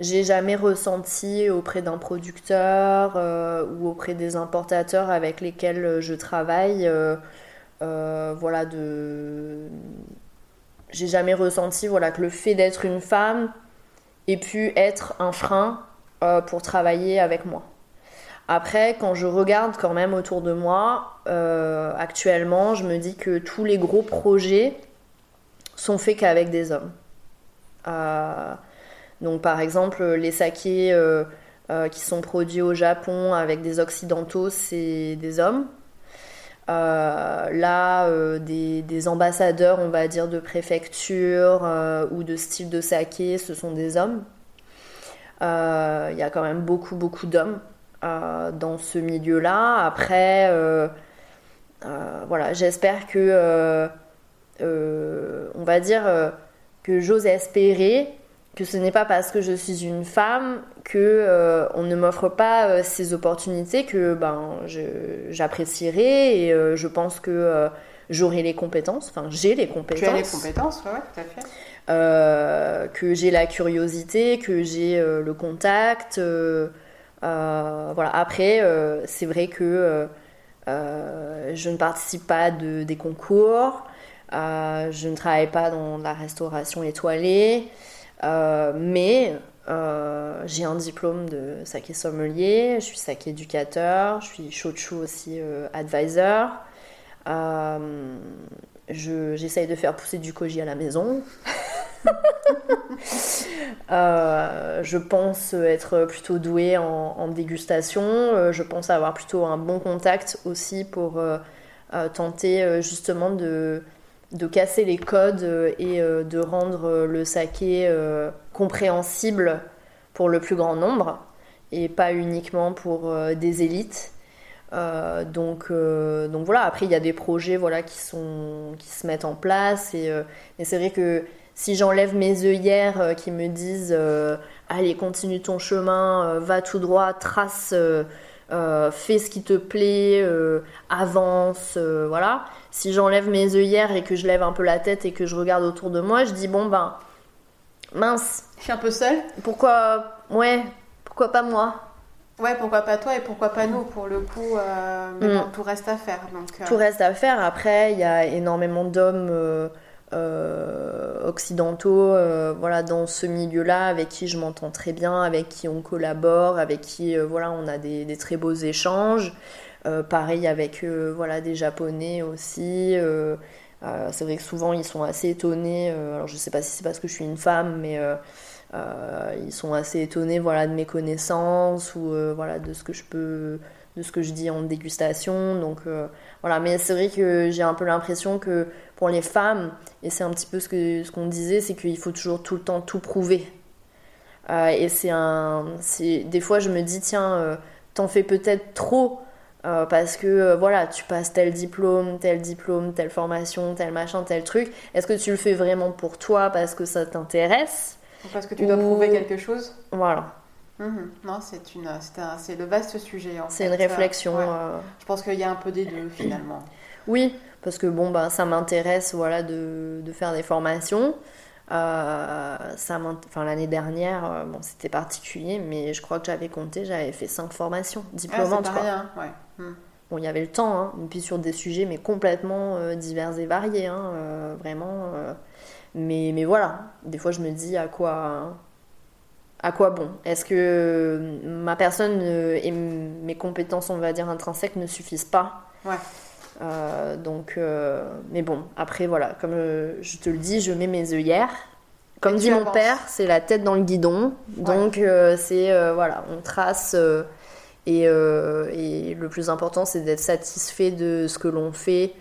j'ai jamais ressenti auprès d'un producteur ou auprès des importateurs avec lesquels je travaille euh, voilà, de. J'ai jamais ressenti voilà, que le fait d'être une femme ait pu être un frein euh, pour travailler avec moi. Après, quand je regarde quand même autour de moi, euh, actuellement, je me dis que tous les gros projets sont faits qu'avec des hommes. donc, par exemple, les sakés qui sont produits au Japon avec des occidentaux, c'est des hommes. Euh, là, euh, des, ambassadeurs, on va dire, de préfecture euh, ou de style de saké, ce sont des hommes. Il y a quand même beaucoup, beaucoup d'hommes dans ce milieu-là. Après, voilà, j'espère que, on va dire, que j'ose espérer que ce n'est pas parce que je suis une femme que euh, on ne m'offre pas euh, ces opportunités que ben j'apprécierai et euh, je pense que j'aurai les compétences enfin j'ai les compétences tu as les compétences. ouais, tout à fait. Que j'ai la curiosité que j'ai le contact voilà. Après c'est vrai que je ne participe pas de, des concours je ne travaille pas dans la restauration étoilée mais euh, j'ai un diplôme de saké sommelier, je suis saké éducateur, je suis shochu aussi euh, advisor. J'essaye de faire pousser du koji à la maison. je pense être plutôt douée en, dégustation. je pense avoir plutôt un bon contact aussi pour tenter justement de de casser les codes euh, et euh, de rendre euh, le saké compréhensible pour le plus grand nombre et pas uniquement pour des élites. donc, donc voilà, après il y a des projets voilà, qui, sont, qui se mettent en place et, c'est vrai que si j'enlève mes œillères qui me disent allez continue ton chemin, va tout droit, trace, fais ce qui te plaît, avance, voilà si j'enlève mes œillères et que je lève un peu la tête et que je regarde autour de moi, je dis bon ben mince. Je suis un peu seule. Pourquoi ouais, pourquoi pas moi? Ouais, pourquoi pas toi et pourquoi pas nous pour le coup. Euh, mais mm. bon, tout reste à faire. Donc, euh. Tout reste à faire. Après, il y a énormément d'hommes. Euh, occidentaux voilà dans ce milieu là avec qui je m'entends très bien avec qui on collabore avec qui voilà on a des, très beaux échanges euh, pareil avec euh, voilà, des Japonais aussi. Euh, c'est vrai que souvent ils sont assez étonnés. alors je sais pas si c'est parce que je suis une femme, mais ils sont assez étonnés voilà, de mes connaissances ou voilà, de ce que je peux de ce que je dis en dégustation. Donc voilà, mais c'est vrai que j'ai un peu l'impression que pour les femmes, et c'est un petit peu ce que ce qu'on disait, c'est qu'il faut toujours tout le temps tout prouver. et c'est un, des fois je me dis tiens, t'en fais peut-être trop euh, parce que euh, voilà, tu passes tel diplôme, tel diplôme, telle formation, tel machin, tel truc. Est-ce que tu le fais vraiment pour toi parce que ça t'intéresse? Parce que tu dois prouver quelque chose Voilà. Mhm. Non, c'est une, c'est le vaste sujet. C'est une réflexion. Euh. Je pense qu'il y a un peu des deux finalement. Oui, parce que bon, bah, ça m'intéresse voilà, de, de, faire des formations. Euh, enfin, l'année dernière, euh, bon, c'était particulier, mais je crois que j'avais compté, j'avais fait cinq formations diplômantes. Ah, rien, ouais. Hmm. Bon, il y avait le temps, hein, et puis sur des sujets mais complètement euh, divers et variés, hein, vraiment. Mais, mais voilà, des fois je me dis à quoi, à quoi bon? Est-ce que ma personne et mes compétences, on va dire intrinsèques, ne suffisent pas? Ouais. Euh, donc, euh, mais bon, après voilà, comme euh, je te le dis, je mets mes œillères. Comme dit mon père, c'est la tête dans le guidon. Donc c'est voilà, on trace et, et, le plus important c'est d'être satisfait de ce que l'on fait,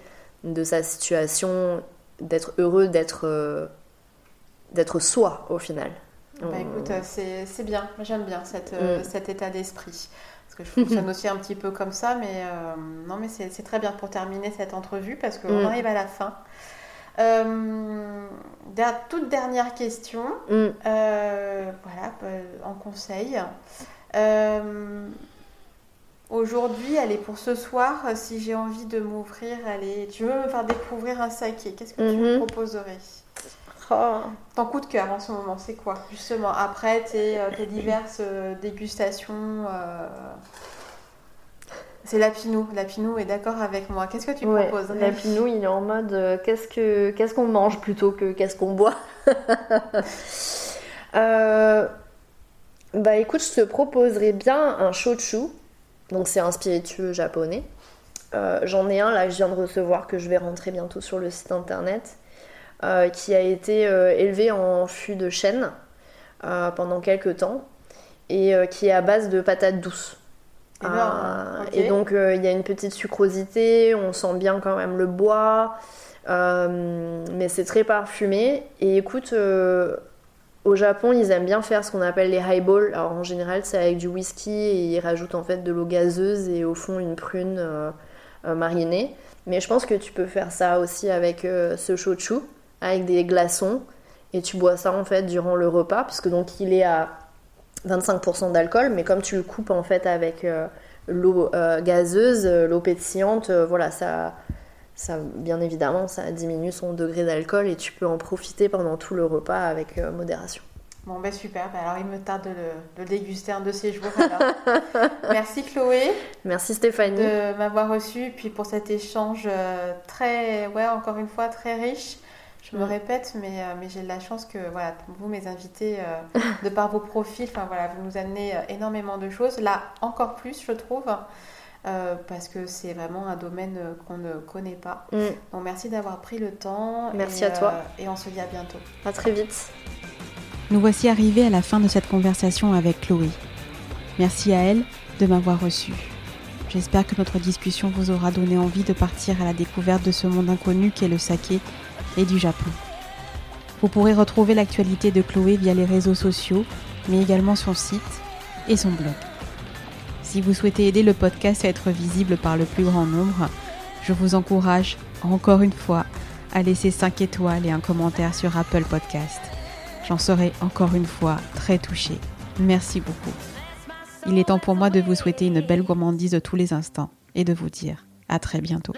de sa situation, d'être heureux, d'être d'être soi au final. Bah écoute, c'est bien, j'aime bien cette, mm. cet état d'esprit. Parce que je fonctionne aussi un petit peu comme ça, mais euh, non, mais c'est très bien pour terminer cette entrevue parce qu'on mm. arrive à la fin. Euh, toute dernière question, mm. euh, voilà, en conseil. Aujourd'hui, allez, pour ce soir, si j'ai envie de m'ouvrir, allez, tu veux me faire découvrir un saké, qu'est-ce que tu me mm-hmm. proposerais? Oh. Ton coup de cœur en ce moment, c'est quoi Justement, après tes, euh, diverses euh, dégustations. Euh, c'est Lapinou. Lapinou est d'accord avec moi. Qu'est-ce que tu proposes Lapinou, il est en mode qu'est-ce que qu'est-ce qu'on mange plutôt que qu'est-ce qu'on boit? bah écoute, je te proposerais bien un shochu. Donc c'est un spiritueux japonais. J'en ai un là que je viens de recevoir que je vais rentrer bientôt sur le site internet. Euh, qui a été euh, élevé en fût de chêne euh, pendant quelques temps et qui est à base de patates douces. Eh ben, et donc il y a une petite sucrosité, on sent bien quand même le bois, mais c'est très parfumé. Et écoute, au Japon, ils aiment bien faire ce qu'on appelle les highballs. Alors en général, c'est avec du whisky et ils rajoutent en fait de l'eau gazeuse et au fond une prune marinée. Mais je pense que tu peux faire ça aussi avec ce shochu avec des glaçons et tu bois ça en fait durant le repas, puisque donc il est à 25% d'alcool, mais comme tu le coupes en fait avec euh, l'eau euh, gazeuse, euh, l'eau pétillante, voilà, ça, ça, bien évidemment, ça diminue son degré d'alcool et tu peux en profiter pendant tout le repas avec modération. Bon, ben super. Ben, alors, il me tarde de le, déguster un de ces jours. Merci Chloé. Merci Stéphanie. De m'avoir reçu, puis pour cet échange très, ouais, encore une fois, très riche. Je me répète, mais, euh, mais j'ai de la chance que voilà, vous, mes invités, euh, de par vos profils, voilà, vous nous amenez euh, énormément de choses. Là, encore plus, je trouve. Parce que c'est vraiment un domaine qu'on ne connaît pas. Mm. Donc merci d'avoir pris le temps. Merci à toi. et on se dit à bientôt. À très vite. Nous voici arrivés à la fin de cette conversation avec Chloé. Merci à elle de m'avoir reçu. J'espère que notre discussion vous aura donné envie de partir à la découverte de ce monde inconnu qu'est le saké et du Japon. Vous pourrez retrouver l'actualité de Chloé via les réseaux sociaux, mais également son site et son blog. Si vous souhaitez aider le podcast à être visible par le plus grand nombre, je vous encourage encore une fois à laisser 5 étoiles et un commentaire sur Apple Podcast. J'en serai encore une fois très touchée. Merci beaucoup. Il est temps pour moi de vous souhaiter une belle gourmandise de tous les instants et de vous dire à très bientôt.